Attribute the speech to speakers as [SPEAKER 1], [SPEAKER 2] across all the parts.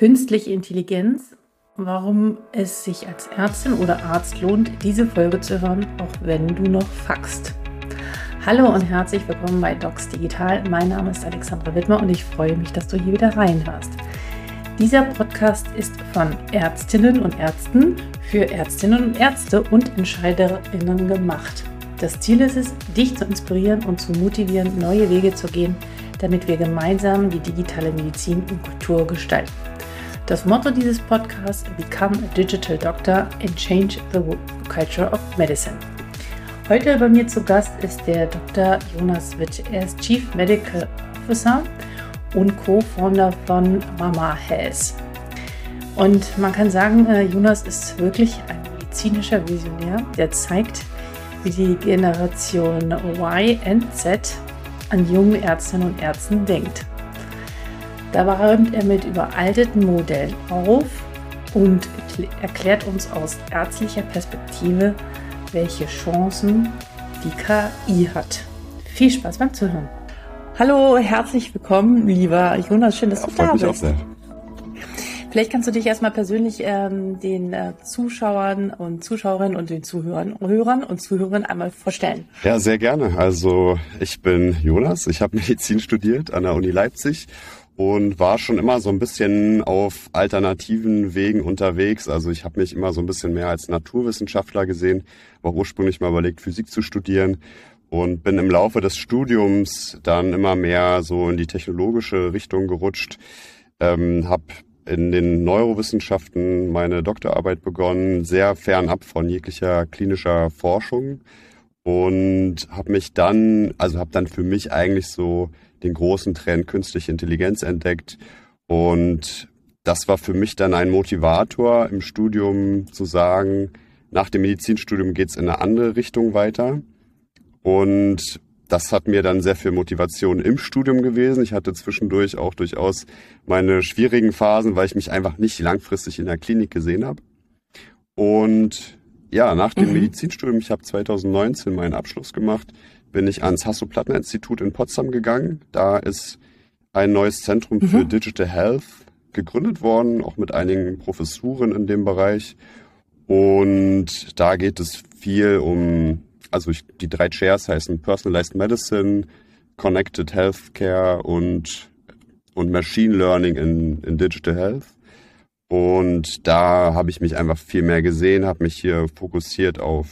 [SPEAKER 1] Künstliche Intelligenz, warum es sich als Ärztin oder Arzt lohnt, diese Folge zu hören, auch wenn du noch faxt. Hallo und herzlich willkommen bei Docs Digital. Mein Name ist Alexandra Wittmer und ich freue mich, dass du hier wieder reinhörst. Dieser Podcast ist von Ärztinnen und Ärzten für Ärztinnen und Ärzte und Entscheiderinnen gemacht. Das Ziel ist es, dich zu inspirieren und zu motivieren, neue Wege zu gehen, damit wir gemeinsam die digitale Medizin und Kultur gestalten. Das Motto dieses Podcasts Become a Digital Doctor and Change the Culture of Medicine. Heute bei mir zu Gast ist der Dr. Jonas Witt. Er ist Chief Medical Officer und Co-Founder von Mama Health. Und man kann sagen, äh, Jonas ist wirklich ein medizinischer Visionär, der zeigt, wie die Generation Y und Z an jungen Ärztinnen und Ärzten denkt. Dabei räumt er mit überalteten Modellen auf und erklärt uns aus ärztlicher Perspektive, welche Chancen die KI hat. Viel Spaß beim Zuhören. Hallo, herzlich willkommen, lieber Jonas. Schön, dass ja, du da bist. Auch sehr. Vielleicht kannst du dich erstmal persönlich ähm, den äh, Zuschauern und Zuschauerinnen und den Zuhörern Hörern und Zuhörern einmal vorstellen.
[SPEAKER 2] Ja, sehr gerne. Also ich bin Jonas, ich habe Medizin studiert an der Uni Leipzig und war schon immer so ein bisschen auf alternativen Wegen unterwegs. Also ich habe mich immer so ein bisschen mehr als Naturwissenschaftler gesehen, war ursprünglich mal überlegt, Physik zu studieren und bin im Laufe des Studiums dann immer mehr so in die technologische Richtung gerutscht. Ähm, habe in den Neurowissenschaften meine Doktorarbeit begonnen, sehr fernab von jeglicher klinischer Forschung und habe mich dann, also habe dann für mich eigentlich so den großen Trend künstliche Intelligenz entdeckt und das war für mich dann ein Motivator im Studium zu sagen, nach dem Medizinstudium geht's in eine andere Richtung weiter und das hat mir dann sehr viel Motivation im Studium gewesen. Ich hatte zwischendurch auch durchaus meine schwierigen Phasen, weil ich mich einfach nicht langfristig in der Klinik gesehen habe. Und ja, nach dem mhm. Medizinstudium, ich habe 2019 meinen Abschluss gemacht, bin ich ans Hasso-Plattner-Institut in Potsdam gegangen. Da ist ein neues Zentrum mhm. für Digital Health gegründet worden, auch mit einigen Professuren in dem Bereich. Und da geht es viel um also ich, die drei Chairs heißen Personalized Medicine, Connected Healthcare und, und Machine Learning in, in Digital Health. Und da habe ich mich einfach viel mehr gesehen, habe mich hier fokussiert auf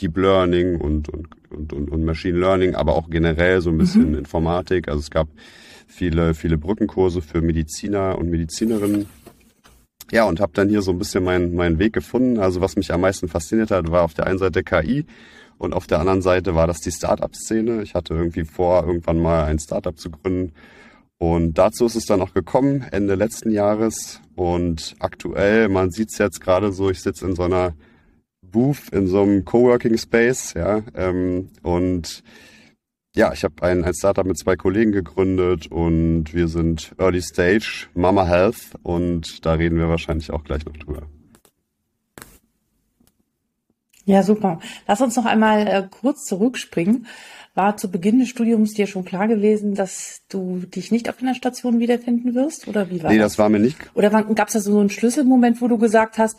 [SPEAKER 2] Deep Learning und, und, und, und, und Machine Learning, aber auch generell so ein bisschen mhm. Informatik. Also es gab viele, viele Brückenkurse für Mediziner und Medizinerinnen ja, und habe dann hier so ein bisschen meinen meinen Weg gefunden. Also was mich am meisten fasziniert hat, war auf der einen Seite KI und auf der anderen Seite war das die Startup-Szene. Ich hatte irgendwie vor, irgendwann mal ein Startup zu gründen. Und dazu ist es dann auch gekommen, Ende letzten Jahres. Und aktuell, man sieht es jetzt gerade so, ich sitze in so einer Booth, in so einem Coworking Space, ja, ähm, und ja, ich habe ein, ein Startup mit zwei Kollegen gegründet und wir sind Early Stage Mama Health und da reden wir wahrscheinlich auch gleich noch drüber.
[SPEAKER 1] Ja, super. Lass uns noch einmal äh, kurz zurückspringen. War zu Beginn des Studiums dir schon klar gewesen, dass du dich nicht auf einer Station wiederfinden wirst? Oder wie war
[SPEAKER 2] nee, das? Nee, das war mir nicht.
[SPEAKER 1] Oder gab es da so einen Schlüsselmoment, wo du gesagt hast,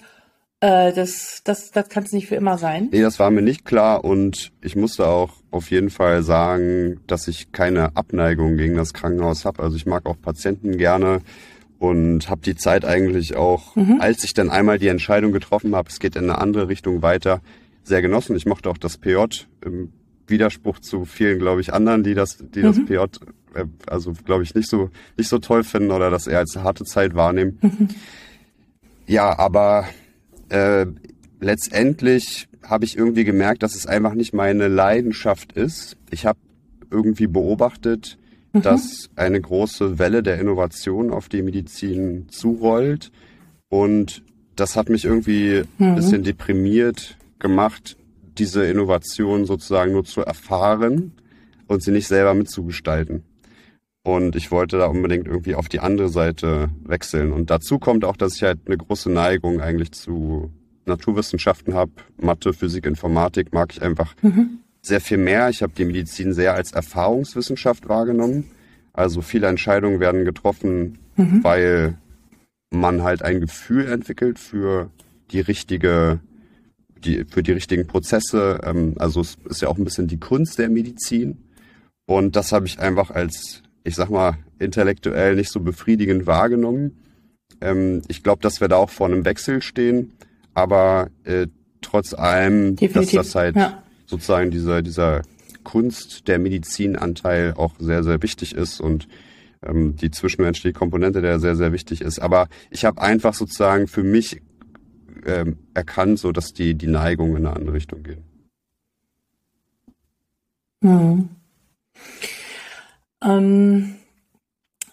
[SPEAKER 1] äh, das, das, das kann es nicht für immer sein.
[SPEAKER 2] Nee, das war mir nicht klar und ich musste auch auf jeden Fall sagen, dass ich keine Abneigung gegen das Krankenhaus habe. Also ich mag auch Patienten gerne und habe die Zeit eigentlich auch, mhm. als ich dann einmal die Entscheidung getroffen habe, es geht in eine andere Richtung weiter, sehr genossen. Ich mochte auch das PJ im Widerspruch zu vielen, glaube ich, anderen, die das, die mhm. das PJ, äh, also glaube ich, nicht so nicht so toll finden oder das eher als harte Zeit wahrnehmen. Mhm. Ja, aber äh, letztendlich habe ich irgendwie gemerkt, dass es einfach nicht meine Leidenschaft ist. Ich habe irgendwie beobachtet, mhm. dass eine große Welle der Innovation auf die Medizin zurollt. Und das hat mich irgendwie mhm. ein bisschen deprimiert gemacht, diese Innovation sozusagen nur zu erfahren und sie nicht selber mitzugestalten. Und ich wollte da unbedingt irgendwie auf die andere Seite wechseln. Und dazu kommt auch, dass ich halt eine große Neigung eigentlich zu Naturwissenschaften habe. Mathe, Physik, Informatik mag ich einfach mhm. sehr viel mehr. Ich habe die Medizin sehr als Erfahrungswissenschaft wahrgenommen. Also viele Entscheidungen werden getroffen, mhm. weil man halt ein Gefühl entwickelt für die richtige, die, für die richtigen Prozesse. Ähm, also es ist ja auch ein bisschen die Kunst der Medizin. Und das habe ich einfach als, ich sag mal, intellektuell nicht so befriedigend wahrgenommen. Ähm, ich glaube, dass wir da auch vor einem Wechsel stehen, aber äh, trotz allem, Definitiv. dass das halt ja. sozusagen dieser, dieser Kunst der Medizinanteil auch sehr, sehr wichtig ist und ähm, die zwischenmenschliche Komponente, der sehr, sehr wichtig ist. Aber ich habe einfach sozusagen für mich ähm, erkannt, so dass die, die Neigung in eine andere Richtung gehen.
[SPEAKER 1] Hm. Ähm,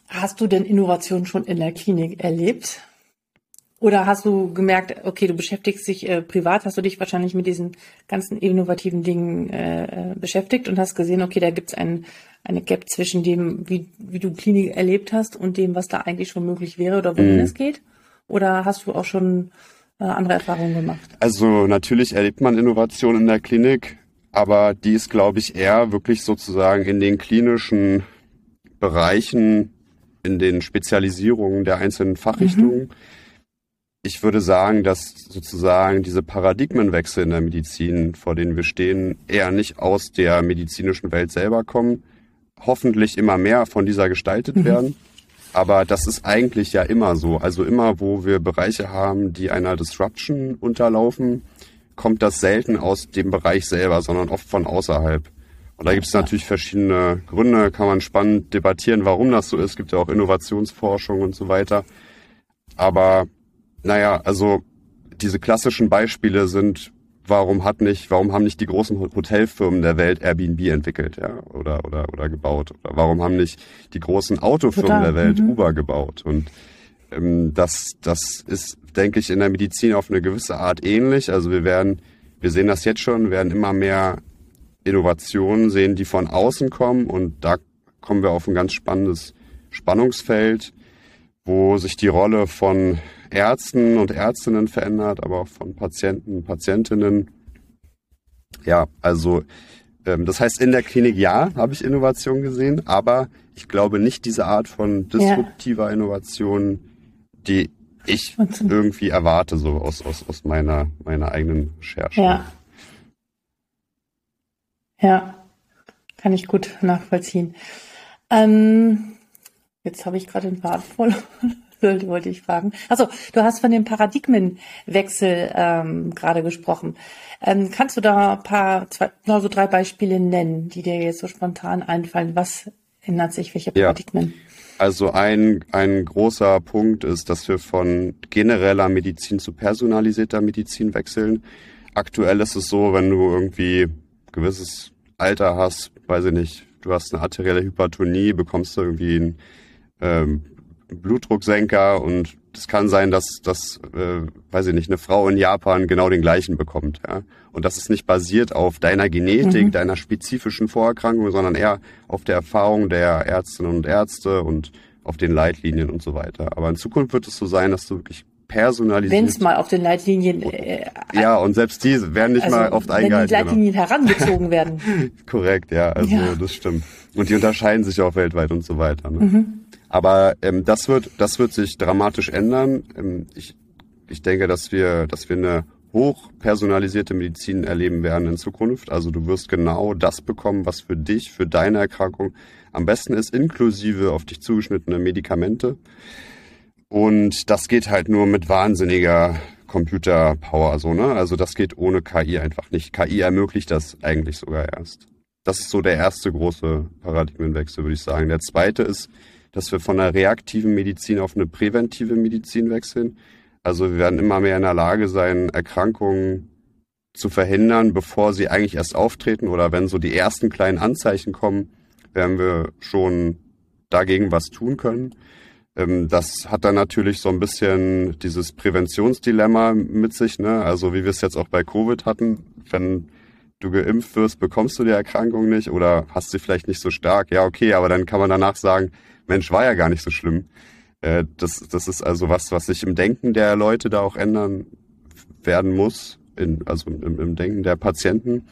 [SPEAKER 1] hast du denn Innovation schon in der Klinik erlebt? Oder hast du gemerkt, okay, du beschäftigst dich äh, privat, hast du dich wahrscheinlich mit diesen ganzen innovativen Dingen äh, äh beschäftigt und hast gesehen, okay, da gibt es ein, eine Gap zwischen dem, wie, wie du Klinik erlebt hast und dem, was da eigentlich schon möglich wäre oder wohin mhm. es geht? Oder hast du auch schon äh, andere Erfahrungen gemacht?
[SPEAKER 2] Also natürlich erlebt man Innovation in der Klinik, aber die ist, glaube ich, eher wirklich sozusagen in den klinischen Bereichen, in den Spezialisierungen der einzelnen Fachrichtungen. Mhm ich würde sagen, dass sozusagen diese Paradigmenwechsel in der Medizin, vor denen wir stehen, eher nicht aus der medizinischen Welt selber kommen, hoffentlich immer mehr von dieser gestaltet mhm. werden. Aber das ist eigentlich ja immer so. Also immer, wo wir Bereiche haben, die einer Disruption unterlaufen, kommt das selten aus dem Bereich selber, sondern oft von außerhalb. Und da gibt es natürlich verschiedene Gründe, kann man spannend debattieren, warum das so ist. Es gibt ja auch Innovationsforschung und so weiter. Aber naja, also diese klassischen Beispiele sind, warum hat nicht, warum haben nicht die großen Hotelfirmen der Welt Airbnb entwickelt, ja, oder oder oder gebaut? Oder warum haben nicht die großen Autofirmen Total. der Welt mhm. Uber gebaut? Und ähm, das das ist, denke ich, in der Medizin auf eine gewisse Art ähnlich. Also wir werden, wir sehen das jetzt schon, werden immer mehr Innovationen sehen, die von außen kommen und da kommen wir auf ein ganz spannendes Spannungsfeld, wo sich die Rolle von Ärzten und Ärztinnen verändert, aber auch von Patienten, Patientinnen. Ja, also ähm, das heißt, in der Klinik ja, habe ich Innovation gesehen, aber ich glaube nicht diese Art von disruptiver ja. Innovation, die ich irgendwie erwarte, so aus, aus, aus meiner, meiner eigenen Recherche.
[SPEAKER 1] Ja. Ja, kann ich gut nachvollziehen. Ähm, jetzt habe ich gerade den Faden verloren wollte ich fragen. Also, du hast von dem Paradigmenwechsel ähm, gerade gesprochen. Ähm, kannst du da ein paar, zwei, also drei Beispiele nennen, die dir jetzt so spontan einfallen? Was ändert sich? Welche Paradigmen? Ja.
[SPEAKER 2] Also ein, ein großer Punkt ist, dass wir von genereller Medizin zu personalisierter Medizin wechseln. Aktuell ist es so, wenn du irgendwie gewisses Alter hast, weiß ich nicht, du hast eine arterielle Hypertonie, bekommst du irgendwie ein ähm, Blutdrucksenker und es kann sein, dass, dass äh, weiß ich nicht, eine Frau in Japan genau den gleichen bekommt. Ja? Und das ist nicht basiert auf deiner Genetik, mhm. deiner spezifischen Vorerkrankung, sondern eher auf der Erfahrung der Ärztinnen und Ärzte und auf den Leitlinien und so weiter. Aber in Zukunft wird es so sein, dass du wirklich personalisiert.
[SPEAKER 1] Wenn es mal auf den Leitlinien.
[SPEAKER 2] Äh, ja, und selbst die werden nicht also, mal oft eingehalten.
[SPEAKER 1] Wenn die Leitlinien genau. herangezogen werden.
[SPEAKER 2] Korrekt, ja, also ja. das stimmt. Und die unterscheiden sich auch weltweit und so weiter. Ne? Mhm. Aber ähm, das wird, das wird sich dramatisch ändern. Ähm, ich, ich denke, dass wir, dass wir eine hochpersonalisierte Medizin erleben werden in Zukunft. Also du wirst genau das bekommen, was für dich, für deine Erkrankung am besten ist, inklusive auf dich zugeschnittene Medikamente. Und das geht halt nur mit wahnsinniger Computerpower, so, ne? Also das geht ohne KI einfach nicht. KI ermöglicht das eigentlich sogar erst. Das ist so der erste große Paradigmenwechsel, würde ich sagen. Der zweite ist, dass wir von einer reaktiven Medizin auf eine präventive Medizin wechseln. Also wir werden immer mehr in der Lage sein, Erkrankungen zu verhindern, bevor sie eigentlich erst auftreten oder wenn so die ersten kleinen Anzeichen kommen, werden wir schon dagegen was tun können. Ähm, das hat dann natürlich so ein bisschen dieses Präventionsdilemma mit sich, ne? Also wie wir es jetzt auch bei Covid hatten, wenn du geimpft wirst, bekommst du die Erkrankung nicht oder hast sie vielleicht nicht so stark. Ja, okay, aber dann kann man danach sagen, Mensch, war ja gar nicht so schlimm. Äh, das, das ist also was, was sich im Denken der Leute da auch ändern werden muss, in, also im, im Denken der Patienten.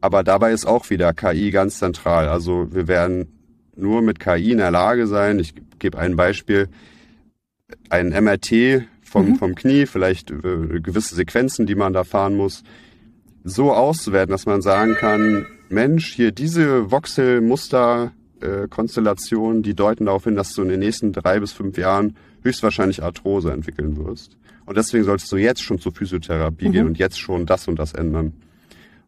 [SPEAKER 2] Aber dabei ist auch wieder KI ganz zentral. Also wir werden nur mit KI in der Lage sein. Ich gebe ein Beispiel. ein MRT vom, mhm. vom Knie, vielleicht äh, gewisse Sequenzen, die man da fahren muss, so auszuwerten, dass man sagen kann, Mensch, hier diese Voxel-Muster-Konstellation, äh, die deuten darauf hin, dass du in den nächsten drei bis fünf Jahren höchstwahrscheinlich Arthrose entwickeln wirst. Und deswegen solltest du jetzt schon zur Physiotherapie mhm. gehen und jetzt schon das und das ändern.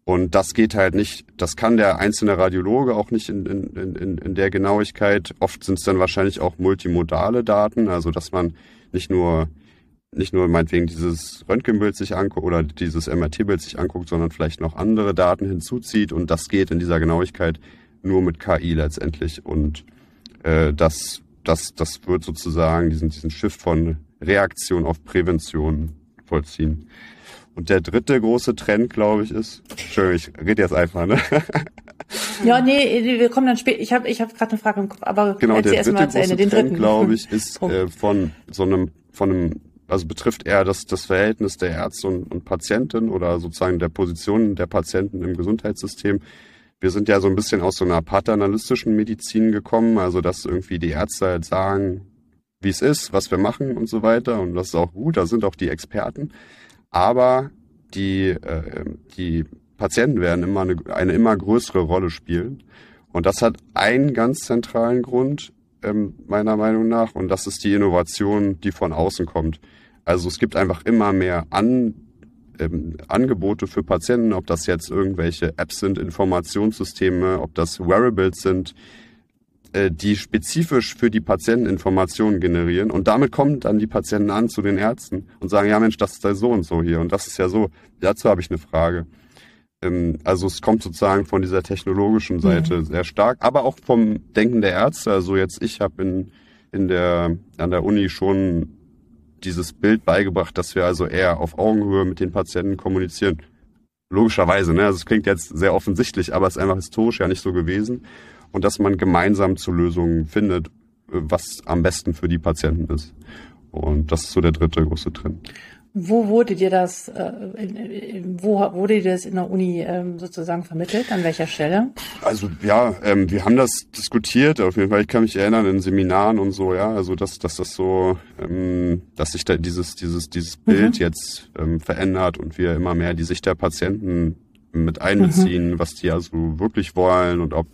[SPEAKER 2] Und das geht halt nicht, das kann der einzelne Radiologe auch nicht in, in, in, in der Genauigkeit. Oft sind es dann wahrscheinlich auch multimodale Daten, also dass man nicht nur nicht nur meinetwegen dieses Röntgenbild sich anguckt oder dieses MRT-Bild sich anguckt, sondern vielleicht noch andere Daten hinzuzieht und das geht in dieser Genauigkeit nur mit KI letztendlich und äh, das, das, das wird sozusagen diesen, diesen Shift von Reaktion auf Prävention vollziehen. Und der dritte große Trend, glaube ich, ist, Entschuldigung, ich rede jetzt einfach, ne?
[SPEAKER 1] Ja, nee, wir kommen dann später. Ich habe ich hab gerade eine Frage im Kopf, aber
[SPEAKER 2] genau, der dritte große Ende, den Trend, glaube ich, ist äh, von so einem, von einem, also betrifft eher das, das Verhältnis der Ärzte und, und Patienten oder sozusagen der Position der Patienten im Gesundheitssystem. Wir sind ja so ein bisschen aus so einer paternalistischen Medizin gekommen, also dass irgendwie die Ärzte halt sagen, wie es ist, was wir machen und so weiter. Und das ist auch gut, da sind auch die Experten. Aber die, äh, die Patienten werden immer eine, eine immer größere Rolle spielen. Und das hat einen ganz zentralen Grund, ähm, meiner Meinung nach, und das ist die Innovation, die von außen kommt. Also es gibt einfach immer mehr An, ähm, Angebote für Patienten, ob das jetzt irgendwelche Apps sind, Informationssysteme, ob das Wearables sind, äh, die spezifisch für die Patienten Informationen generieren. Und damit kommen dann die Patienten an zu den Ärzten und sagen, ja Mensch, das ist ja so und so hier und das ist ja so. Dazu habe ich eine Frage. Ähm, also es kommt sozusagen von dieser technologischen Seite mhm. sehr stark, aber auch vom Denken der Ärzte. Also jetzt, ich habe in, in der, an der Uni schon dieses Bild beigebracht, dass wir also eher auf Augenhöhe mit den Patienten kommunizieren. Logischerweise, ne? Also es klingt jetzt sehr offensichtlich, aber es ist einfach historisch ja nicht so gewesen und dass man gemeinsam zu Lösungen findet, was am besten für die Patienten ist. Und das ist so der dritte große Trend.
[SPEAKER 1] Wo wurde dir das, äh, wo wurde dir das in der Uni ähm, sozusagen vermittelt? An welcher Stelle?
[SPEAKER 2] Also ja, ähm, wir haben das diskutiert. Auf jeden Fall, ich kann mich erinnern in Seminaren und so, ja, also dass, dass das so, ähm, dass sich da dieses dieses dieses Bild mhm. jetzt ähm, verändert und wir immer mehr die Sicht der Patienten mit einbeziehen, mhm. was die also wirklich wollen und ob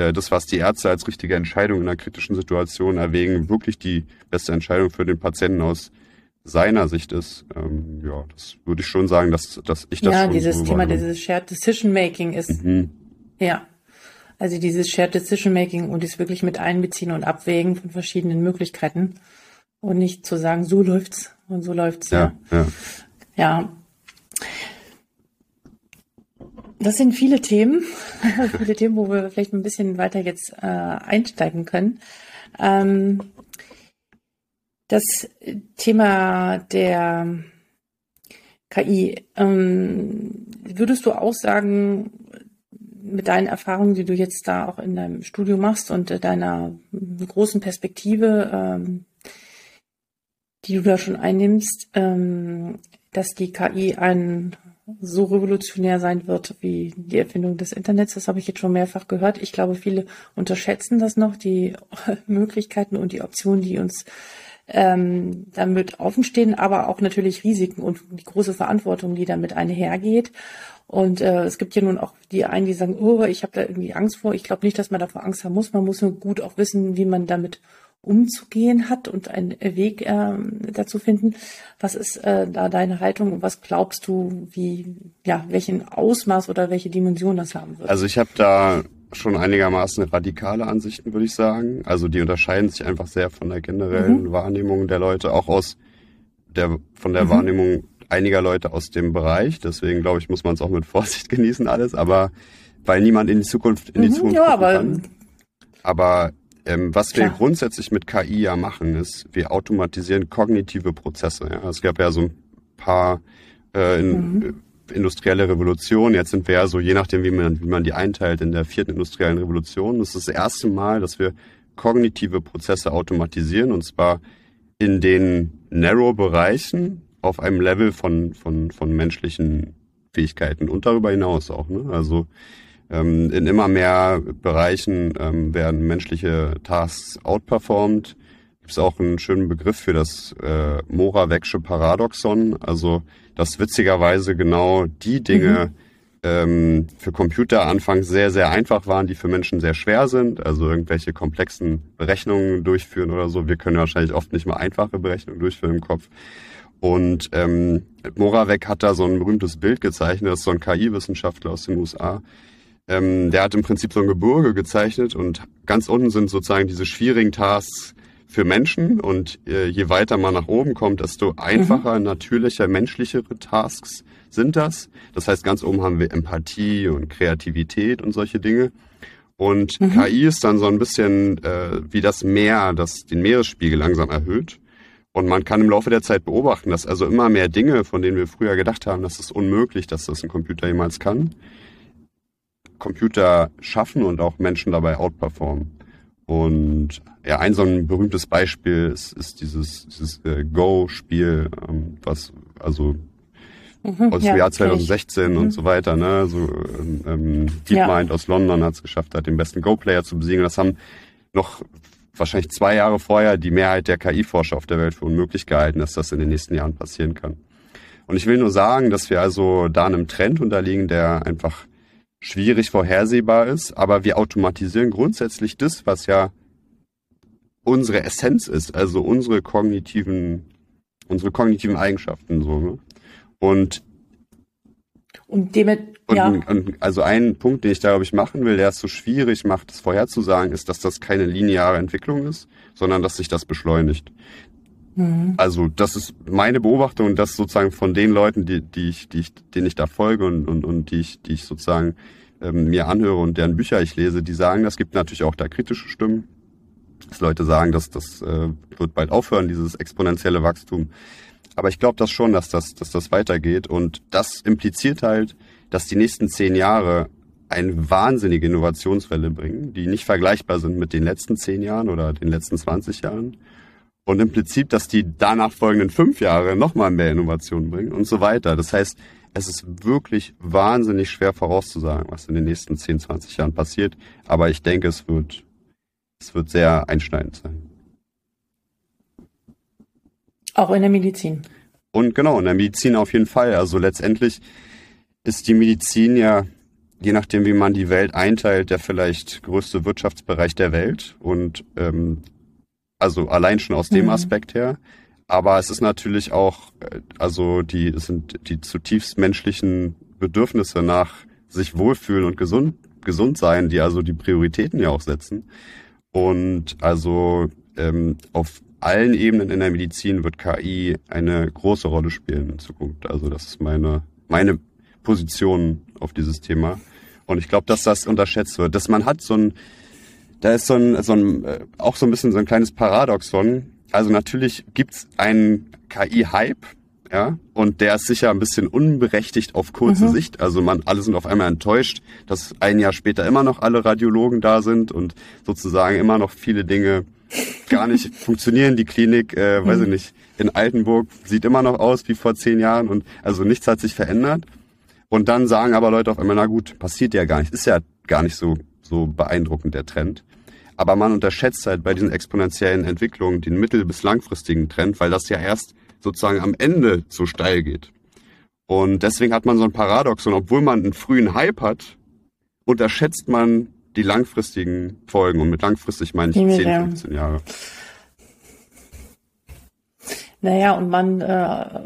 [SPEAKER 2] äh, das, was die Ärzte als richtige Entscheidung in einer kritischen Situation erwägen, wirklich die beste Entscheidung für den Patienten aus seiner Sicht ist. Ähm, ja, das würde ich schon sagen, dass, dass ich das
[SPEAKER 1] Ja, dieses so Thema, dieses Shared Decision Making ist, mhm. ja. Also dieses Shared Decision Making und es wirklich mit einbeziehen und abwägen von verschiedenen Möglichkeiten und nicht zu sagen, so läuft's und so läuft's. Ja, ja. ja. ja. Das sind viele Themen, viele Themen, wo wir vielleicht ein bisschen weiter jetzt äh, einsteigen können. Ähm, das Thema der KI, ähm, würdest du auch sagen, mit deinen Erfahrungen, die du jetzt da auch in deinem Studio machst und deiner großen Perspektive, ähm, die du da schon einnimmst, ähm, dass die KI ein so revolutionär sein wird wie die Erfindung des Internets. Das habe ich jetzt schon mehrfach gehört. Ich glaube, viele unterschätzen das noch, die Möglichkeiten und die Optionen, die uns ähm, damit offenstehen, aber auch natürlich Risiken und die große Verantwortung, die damit einhergeht. Und äh, es gibt ja nun auch die einen, die sagen, oh, ich habe da irgendwie Angst vor. Ich glaube nicht, dass man davor Angst haben muss. Man muss nur gut auch wissen, wie man damit umzugehen hat und einen Weg äh, dazu finden. Was ist äh, da deine Haltung und was glaubst du, wie, ja, welchen Ausmaß oder welche Dimension das haben wird?
[SPEAKER 2] Also ich habe da schon einigermaßen radikale Ansichten, würde ich sagen. Also die unterscheiden sich einfach sehr von der generellen mhm. Wahrnehmung der Leute, auch aus der von der mhm. Wahrnehmung einiger Leute aus dem Bereich. Deswegen glaube ich, muss man es auch mit Vorsicht genießen alles, aber weil niemand in die Zukunft in die mhm, Zukunft ja, aber kann. Aber ähm, was Klar. wir grundsätzlich mit KI ja machen, ist, wir automatisieren kognitive Prozesse. Ja? Es gab ja so ein paar äh, in, mhm. Äh, industrielle Revolutionen. Jetzt sind wir ja so, je nachdem, wie man, wie man die einteilt, in der vierten industriellen Revolution. Das ist das erste Mal, dass wir kognitive Prozesse automatisieren und zwar in den Narrow-Bereichen auf einem Level von, von, von menschlichen Fähigkeiten und darüber hinaus auch. Ne? Also ähm, in immer mehr Bereichen ähm, werden menschliche Tasks outperformed. gibt es auch einen schönen Begriff für das äh, Moravec'sche Paradoxon. Also, dass witzigerweise genau die Dinge mhm. ähm, für Computer anfangs sehr, sehr einfach waren, die für Menschen sehr schwer sind. Also irgendwelche komplexen Berechnungen durchführen oder so. Wir können wahrscheinlich oft nicht mal einfache Berechnungen durchführen im Kopf. Und ähm, Moravec hat da so ein berühmtes Bild gezeichnet, das ist so ein KI-Wissenschaftler aus den USA. Ähm, der hat im Prinzip so ein Gebirge gezeichnet und ganz unten sind sozusagen diese schwierigen Tasks für Menschen und äh, je weiter man nach oben kommt, desto einfacher, mhm. natürlicher, menschlichere Tasks sind das. Das heißt, ganz oben haben wir Empathie und Kreativität und solche Dinge. Und mhm. KI ist dann so ein bisschen äh, wie das Meer, das den Meeresspiegel langsam erhöht. Und man kann im Laufe der Zeit beobachten, dass also immer mehr Dinge, von denen wir früher gedacht haben, dass es unmöglich, dass das ein Computer jemals kann, Computer schaffen und auch Menschen dabei outperformen. Und ja, ein so ein berühmtes Beispiel ist, ist dieses, dieses äh, Go-Spiel, ähm, was also mhm, aus dem ja, Jahr 2016 und mhm. so weiter, ne? So ähm, ähm DeepMind ja. aus London hat es geschafft, hat den besten Go-Player zu besiegen. Das haben noch wahrscheinlich zwei Jahre vorher die Mehrheit der KI-Forscher auf der Welt für unmöglich gehalten, dass das in den nächsten Jahren passieren kann. Und ich will nur sagen, dass wir also da einem Trend unterliegen, der einfach schwierig vorhersehbar ist, aber wir automatisieren grundsätzlich das, was ja unsere Essenz ist, also unsere kognitiven, unsere kognitiven Eigenschaften so. Ne? Und
[SPEAKER 1] und dem, ja.
[SPEAKER 2] Und, und, also ein Punkt, den ich da, glaube ich, machen will, der es so schwierig macht, es vorherzusagen, ist, dass das keine lineare Entwicklung ist, sondern dass sich das beschleunigt. Mhm. Also das ist meine Beobachtung und das sozusagen von den Leuten, die, die ich, die ich, denen ich da folge und, und, und die ich, die ich sozusagen ähm, mir anhöre und deren Bücher ich lese, die sagen, das gibt natürlich auch da kritische Stimmen. Dass Leute sagen, dass das äh, wird bald aufhören, dieses exponentielle Wachstum. Aber ich glaube das schon, dass das, dass das weitergeht. Und das impliziert halt, dass die nächsten zehn Jahre eine wahnsinnige Innovationswelle bringen, die nicht vergleichbar sind mit den letzten zehn Jahren oder den letzten 20 Jahren. Und implizit, dass die danach folgenden fünf Jahre nochmal mehr Innovationen bringen und so weiter. Das heißt, es ist wirklich wahnsinnig schwer vorauszusagen, was in den nächsten 10, 20 Jahren passiert. Aber ich denke, es wird, es wird sehr einschneidend sein.
[SPEAKER 1] Auch in der Medizin.
[SPEAKER 2] Und genau, in der Medizin auf jeden Fall. Also letztendlich ist die Medizin ja, je nachdem, wie man die Welt einteilt, der vielleicht größte Wirtschaftsbereich der Welt. Und ähm, also allein schon aus dem mhm. Aspekt her. Aber es ist natürlich auch, äh, also die es sind die zutiefst menschlichen Bedürfnisse nach sich wohlfühlen und gesund, gesund sein, die also die Prioritäten ja auch setzen. Und also ähm, auf allen Ebenen in der Medizin wird KI eine große Rolle spielen in Zukunft. Also das ist meine, meine Position auf dieses Thema. Und ich glaube, dass das unterschätzt wird. Dass man hat so ein, da ist so ein, so ein, äh, auch so ein bisschen so ein kleines Paradoxon. Also natürlich gibt's einen KI-Hype, ja, und der ist sicher ein bisschen unberechtigt auf kurze mhm. Sicht. Also man, alle sind auf einmal enttäuscht, dass ein Jahr später immer noch alle Radiologen da sind und sozusagen immer noch viele Dinge gar nicht funktionieren. Die Klinik, äh, weiß ich mhm. nicht, in Altenburg sieht immer noch aus wie vor zehn Jahren und also nichts hat sich verändert. Und dann sagen aber Leute auf einmal, na gut, passiert ja gar nicht, ist ja gar nicht so, so beeindruckend der Trend. Aber man unterschätzt halt bei diesen exponentiellen Entwicklungen den mittel- bis langfristigen Trend, weil das ja erst sozusagen am Ende so steil geht. Und deswegen hat man so ein Paradoxon, obwohl man einen frühen Hype hat, unterschätzt man die langfristigen Folgen. Und mit langfristig meine ich 10, 15 Jahre.
[SPEAKER 1] Naja, und man, äh,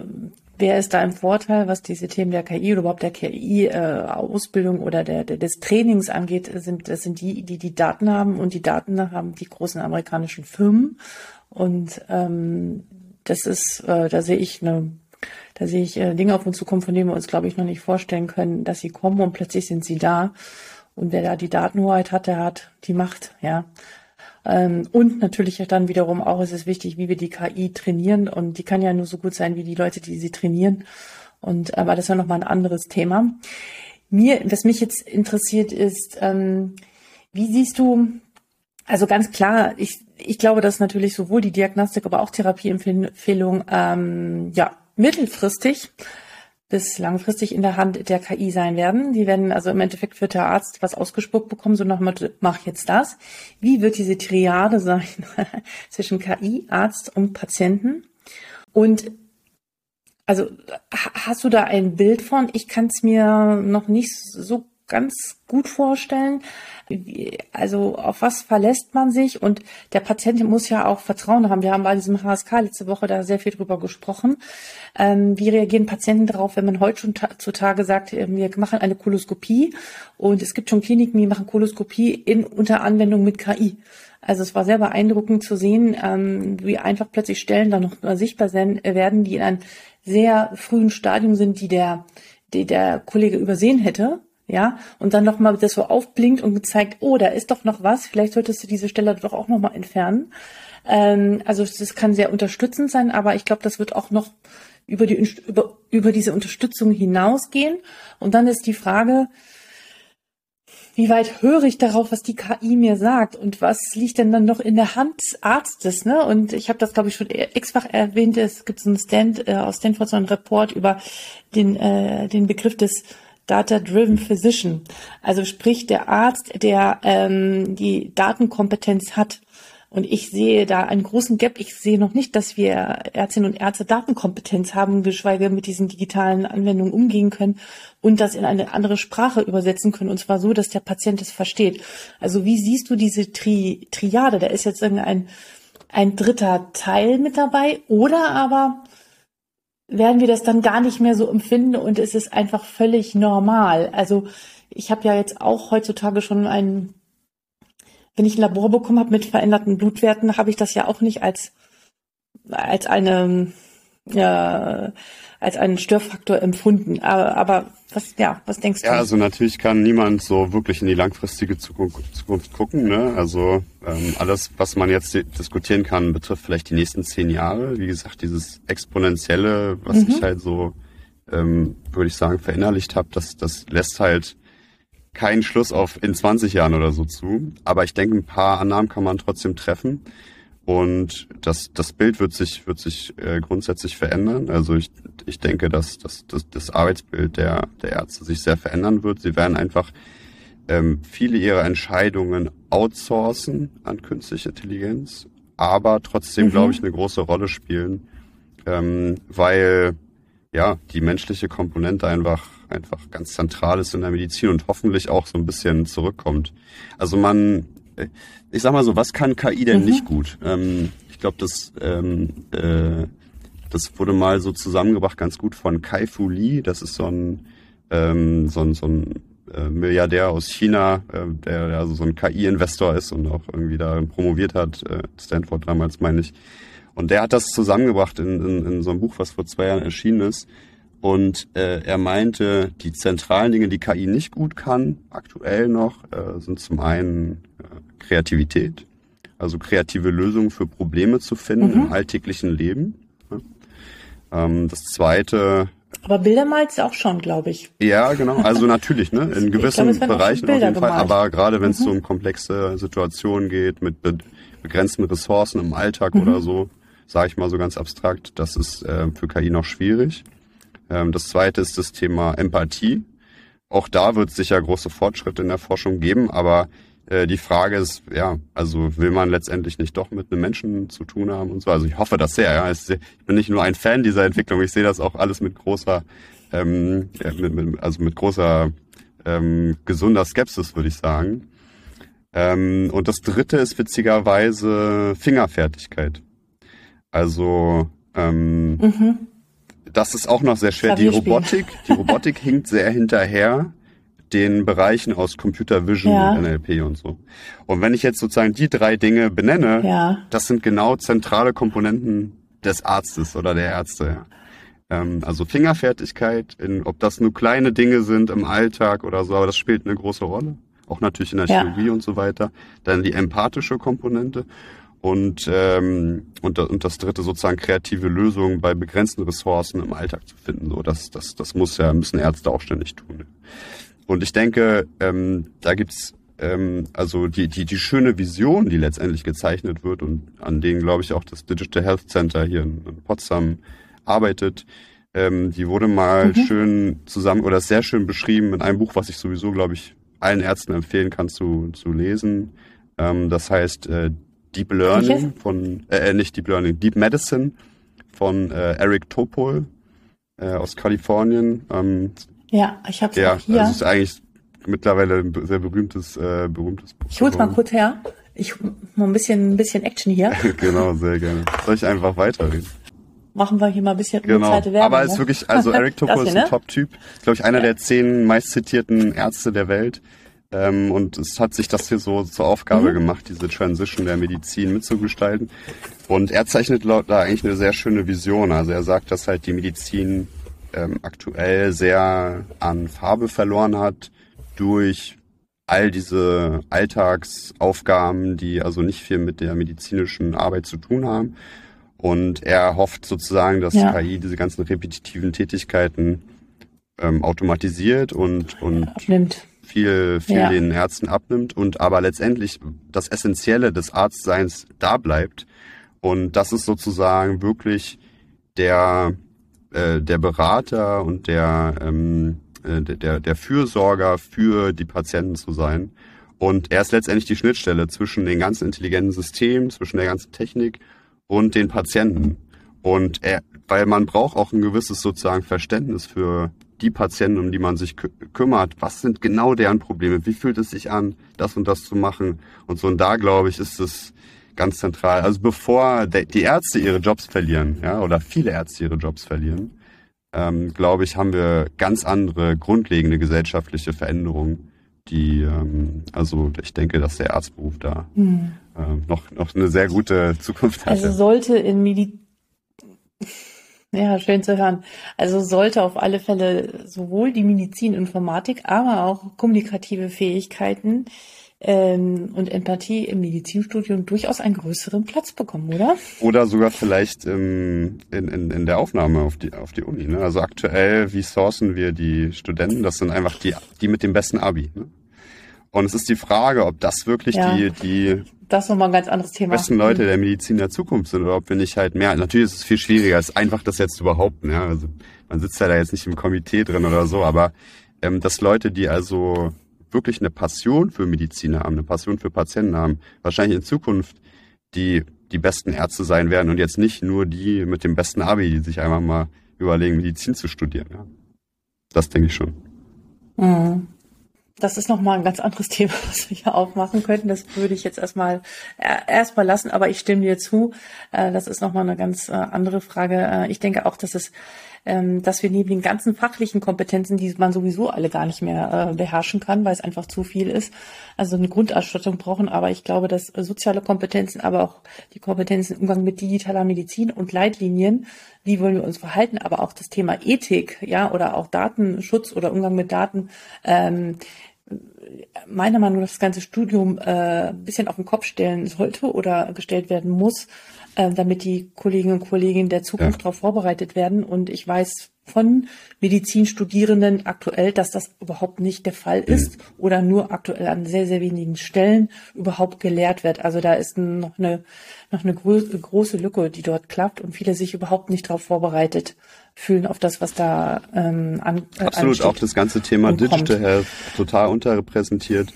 [SPEAKER 1] wer ist da im Vorteil, was diese Themen der KI oder überhaupt der KI-Ausbildung äh, oder der, der, des Trainings angeht, sind, das sind die, die die Daten haben und die Daten haben die großen amerikanischen Firmen. Und ähm, das ist, äh, da sehe ich eine da sehe ich äh, Dinge auf uns zukommen, von denen wir uns, glaube ich, noch nicht vorstellen können, dass sie kommen und plötzlich sind sie da. Und wer da die Datenhoheit hat, der hat die Macht, ja. Ähm, und natürlich dann wiederum auch ist es wichtig, wie wir die KI trainieren. Und die kann ja nur so gut sein wie die Leute, die sie trainieren. Und aber das ja nochmal ein anderes Thema. Mir, was mich jetzt interessiert, ist, ähm, wie siehst du, also ganz klar, ich, ich glaube, dass natürlich sowohl die Diagnostik, aber auch Therapieempfehlung ähm, ja mittelfristig bis langfristig in der Hand der KI sein werden. Die werden also im Endeffekt wird der Arzt was ausgespuckt bekommen, so nochmal, mach jetzt das. Wie wird diese Triade sein zwischen KI, Arzt und Patienten? Und also hast du da ein Bild von? Ich kann es mir noch nicht so ganz gut vorstellen. Also auf was verlässt man sich? Und der Patient muss ja auch Vertrauen haben. Wir haben bei diesem HSK letzte Woche da sehr viel drüber gesprochen. Ähm, wie reagieren Patienten darauf, wenn man heute schon zutage sagt, äh, wir machen eine Koloskopie und es gibt schon Kliniken, die machen Koloskopie in unter Anwendung mit KI. Also es war sehr beeindruckend zu sehen, ähm, wie einfach plötzlich Stellen dann noch sichtbar werden, die in einem sehr frühen Stadium sind, die der, die der Kollege übersehen hätte ja, und dann nochmal das so aufblinkt und gezeigt, oh, da ist doch noch was, vielleicht solltest du diese Stelle doch auch nochmal entfernen. Ähm, also das kann sehr unterstützend sein, aber ich glaube, das wird auch noch über, die, über, über diese Unterstützung hinausgehen. Und dann ist die Frage, wie weit höre ich darauf, was die KI mir sagt und was liegt denn dann noch in der Hand des Arztes, ne? Und ich habe das, glaube ich, schon x-fach erwähnt. Es gibt so einen Stand äh, aus Stanford so einen Report über den äh, den Begriff des Data-Driven Physician, also sprich der Arzt, der ähm, die Datenkompetenz hat. Und ich sehe da einen großen Gap. Ich sehe noch nicht, dass wir Ärztinnen und Ärzte Datenkompetenz haben, geschweige mit diesen digitalen Anwendungen umgehen können und das in eine andere Sprache übersetzen können. Und zwar so, dass der Patient es versteht. Also wie siehst du diese Tri Triade? Da ist jetzt irgendein ein dritter Teil mit dabei oder aber werden wir das dann gar nicht mehr so empfinden und es ist einfach völlig normal. Also ich habe ja jetzt auch heutzutage schon ein, wenn ich ein Labor bekommen habe mit veränderten Blutwerten, habe ich das ja auch nicht als als eine ja, als einen Störfaktor empfunden. Aber, aber was, ja, was denkst du?
[SPEAKER 2] Ja, also natürlich kann niemand so wirklich in die langfristige Zukunft, Zukunft gucken. Ne? Also ähm, alles, was man jetzt diskutieren kann, betrifft vielleicht die nächsten zehn Jahre. Wie gesagt, dieses exponentielle, was mhm. ich halt so, ähm, würde ich sagen, verinnerlicht habe, das, das lässt halt keinen Schluss auf in 20 Jahren oder so zu. Aber ich denke, ein paar Annahmen kann man trotzdem treffen. Und das, das Bild wird sich, wird sich äh, grundsätzlich verändern. Also ich, ich denke, dass, dass, dass das Arbeitsbild der, der Ärzte sich sehr verändern wird. Sie werden einfach ähm, viele ihrer Entscheidungen outsourcen an künstliche Intelligenz, aber trotzdem, mhm. glaube ich, eine große Rolle spielen, ähm, weil ja die menschliche Komponente einfach einfach ganz zentral ist in der Medizin und hoffentlich auch so ein bisschen zurückkommt. Also man ich sag mal so, was kann KI denn mhm. nicht gut? Ähm, ich glaube, das, ähm, äh, das wurde mal so zusammengebracht ganz gut von Kai Fu Lee. Das ist so ein, ähm, so ein, so ein äh, Milliardär aus China, äh, der, der also so ein KI-Investor ist und auch irgendwie da promoviert hat, äh, Stanford damals meine ich. Und der hat das zusammengebracht in, in, in so einem Buch, was vor zwei Jahren erschienen ist. Und äh, er meinte, die zentralen Dinge, die KI nicht gut kann, aktuell noch, äh, sind zum einen äh, Kreativität, also kreative Lösungen für Probleme zu finden mhm. im alltäglichen Leben. Ähm, das zweite.
[SPEAKER 1] Aber Bilder malst auch schon, glaube ich.
[SPEAKER 2] Ja, genau. Also natürlich, ne, in gewissen glaub, Bereichen auf jeden Fall. Gemalt. Aber gerade wenn es mhm. so um komplexe Situationen geht mit be begrenzten Ressourcen im Alltag mhm. oder so, sage ich mal so ganz abstrakt, das ist äh, für KI noch schwierig. Ähm, das zweite ist das Thema Empathie. Auch da wird es sicher große Fortschritte in der Forschung geben, aber äh, die Frage ist, ja, also will man letztendlich nicht doch mit einem Menschen zu tun haben und so. Also ich hoffe das sehr. Ja. Ich bin nicht nur ein Fan dieser Entwicklung, ich sehe das auch alles mit großer, ähm, mit, mit, also mit großer ähm, gesunder Skepsis, würde ich sagen. Ähm, und das dritte ist witzigerweise Fingerfertigkeit. Also ähm, mhm. das ist auch noch sehr schwer. Die Robotik, die Robotik hinkt sehr hinterher den Bereichen aus Computer Vision ja. und NLP und so. Und wenn ich jetzt sozusagen die drei Dinge benenne, ja. das sind genau zentrale Komponenten des Arztes oder der Ärzte. Ähm, also Fingerfertigkeit, in, ob das nur kleine Dinge sind im Alltag oder so, aber das spielt eine große Rolle. Auch natürlich in der ja. Chirurgie und so weiter. Dann die empathische Komponente und, ähm, und, und das dritte sozusagen kreative Lösungen bei begrenzten Ressourcen im Alltag zu finden. So, das, das, das muss ja, müssen Ärzte auch ständig tun. Und ich denke, ähm, da gibt's ähm, also die, die, die schöne Vision, die letztendlich gezeichnet wird und an denen, glaube ich, auch das Digital Health Center hier in, in Potsdam arbeitet, Ähm, die wurde mal mhm. schön zusammen oder sehr schön beschrieben in einem Buch, was ich sowieso, glaube ich, allen Ärzten empfehlen kann zu, zu lesen. Ähm, das heißt äh, Deep Learning Welches? von, äh, äh, nicht Deep Learning, Deep Medicine von äh, Eric Topol äh, aus Kalifornien.
[SPEAKER 1] Ähm, ja, ich habe es
[SPEAKER 2] ja,
[SPEAKER 1] hier.
[SPEAKER 2] Also es ist eigentlich mittlerweile ein sehr berühmtes, äh, berühmtes
[SPEAKER 1] Buch. Ich hol's mal kurz her. Ich mal ein bisschen, ein bisschen Action hier.
[SPEAKER 2] genau, sehr gerne. Soll ich einfach weiterreden?
[SPEAKER 1] Machen wir hier mal ein bisschen
[SPEAKER 2] genau. Werbung, Aber es ist wirklich, also Eric Topol ist ein ne? Top-Typ. Glaube ich, einer ja. der zehn meistzitierten Ärzte der Welt. Ähm, und es hat sich das hier so zur Aufgabe mhm. gemacht, diese Transition der Medizin mitzugestalten. Und er zeichnet da eigentlich eine sehr schöne Vision. Also er sagt, dass halt die Medizin ähm, aktuell sehr an Farbe verloren hat durch all diese Alltagsaufgaben, die also nicht viel mit der medizinischen Arbeit zu tun haben. Und er hofft sozusagen, dass ja. KI diese ganzen repetitiven Tätigkeiten ähm, automatisiert und, und
[SPEAKER 1] Abnimmt.
[SPEAKER 2] viel, viel ja. den Ärzten abnimmt und aber letztendlich das Essentielle des Arztseins da bleibt. Und das ist sozusagen wirklich der, äh, der Berater und der, ähm, äh, der, der Fürsorger für die Patienten zu sein. Und er ist letztendlich die Schnittstelle zwischen den ganzen intelligenten Systemen, zwischen der ganzen Technik und den Patienten. Und er, weil man braucht auch ein gewisses sozusagen Verständnis für die Patienten, um die man sich kü kümmert. Was sind genau deren Probleme? Wie fühlt es sich an, das und das zu machen? Und so, und da glaube ich, ist es ganz zentral. Also bevor die Ärzte ihre Jobs verlieren, ja, oder viele Ärzte ihre Jobs verlieren, ähm, glaube ich, haben wir ganz andere grundlegende gesellschaftliche Veränderungen, die, ähm, also ich denke, dass der Arztberuf da mhm. ähm, noch, noch eine sehr gute Zukunft hat.
[SPEAKER 1] Also sollte in Medizin ja, schön zu hören. Also sollte auf alle Fälle sowohl die Medizininformatik, aber auch kommunikative Fähigkeiten ähm, und Empathie im Medizinstudium durchaus einen größeren Platz bekommen, oder?
[SPEAKER 2] Oder sogar vielleicht im, in, in, in der Aufnahme auf die, auf die Uni. Ne? Also aktuell, wie sourcen wir die Studenten? Das sind einfach die, die mit dem besten Abi. Ne? Und es ist die Frage, ob das wirklich ja, die, die
[SPEAKER 1] das ist nochmal ein ganz anderes Thema.
[SPEAKER 2] besten Leute mhm. der Medizin der Zukunft sind oder ob wir nicht halt mehr. Natürlich ist es viel schwieriger, es ist einfach das jetzt zu behaupten. Ja? Also man sitzt ja da jetzt nicht im Komitee drin oder so, aber ähm, dass Leute, die also wirklich eine Passion für Medizin haben, eine Passion für Patienten haben, wahrscheinlich in Zukunft die, die besten Ärzte sein werden und jetzt nicht nur die mit dem besten Abi, die sich einfach mal überlegen, Medizin zu studieren. Ja. Das denke ich schon.
[SPEAKER 1] Mhm. Das ist nochmal ein ganz anderes Thema, was wir hier aufmachen könnten. Das würde ich jetzt erstmal äh, erstmal lassen, aber ich stimme dir zu. Äh, das ist nochmal eine ganz äh, andere Frage. Ich denke auch, dass es ähm, dass wir neben den ganzen fachlichen Kompetenzen, die man sowieso alle gar nicht mehr äh, beherrschen kann, weil es einfach zu viel ist, also eine Grundausstattung brauchen. Aber ich glaube, dass soziale Kompetenzen, aber auch die Kompetenzen im Umgang mit digitaler Medizin und Leitlinien, wie wollen wir uns verhalten, aber auch das Thema Ethik, ja, oder auch Datenschutz oder Umgang mit Daten, ähm, meiner Meinung nach das ganze Studium äh, ein bisschen auf den Kopf stellen sollte oder gestellt werden muss, äh, damit die Kolleginnen und Kollegen der Zukunft ja. darauf vorbereitet werden. Und ich weiß von Medizinstudierenden aktuell, dass das überhaupt nicht der Fall mhm. ist oder nur aktuell an sehr, sehr wenigen Stellen überhaupt gelehrt wird. Also da ist noch eine, noch eine große Lücke, die dort klappt und viele sich überhaupt nicht darauf vorbereitet fühlen auf das, was da ähm, an.
[SPEAKER 2] Äh, Absolut, auch das ganze Thema Digital Health total unterrepräsentiert.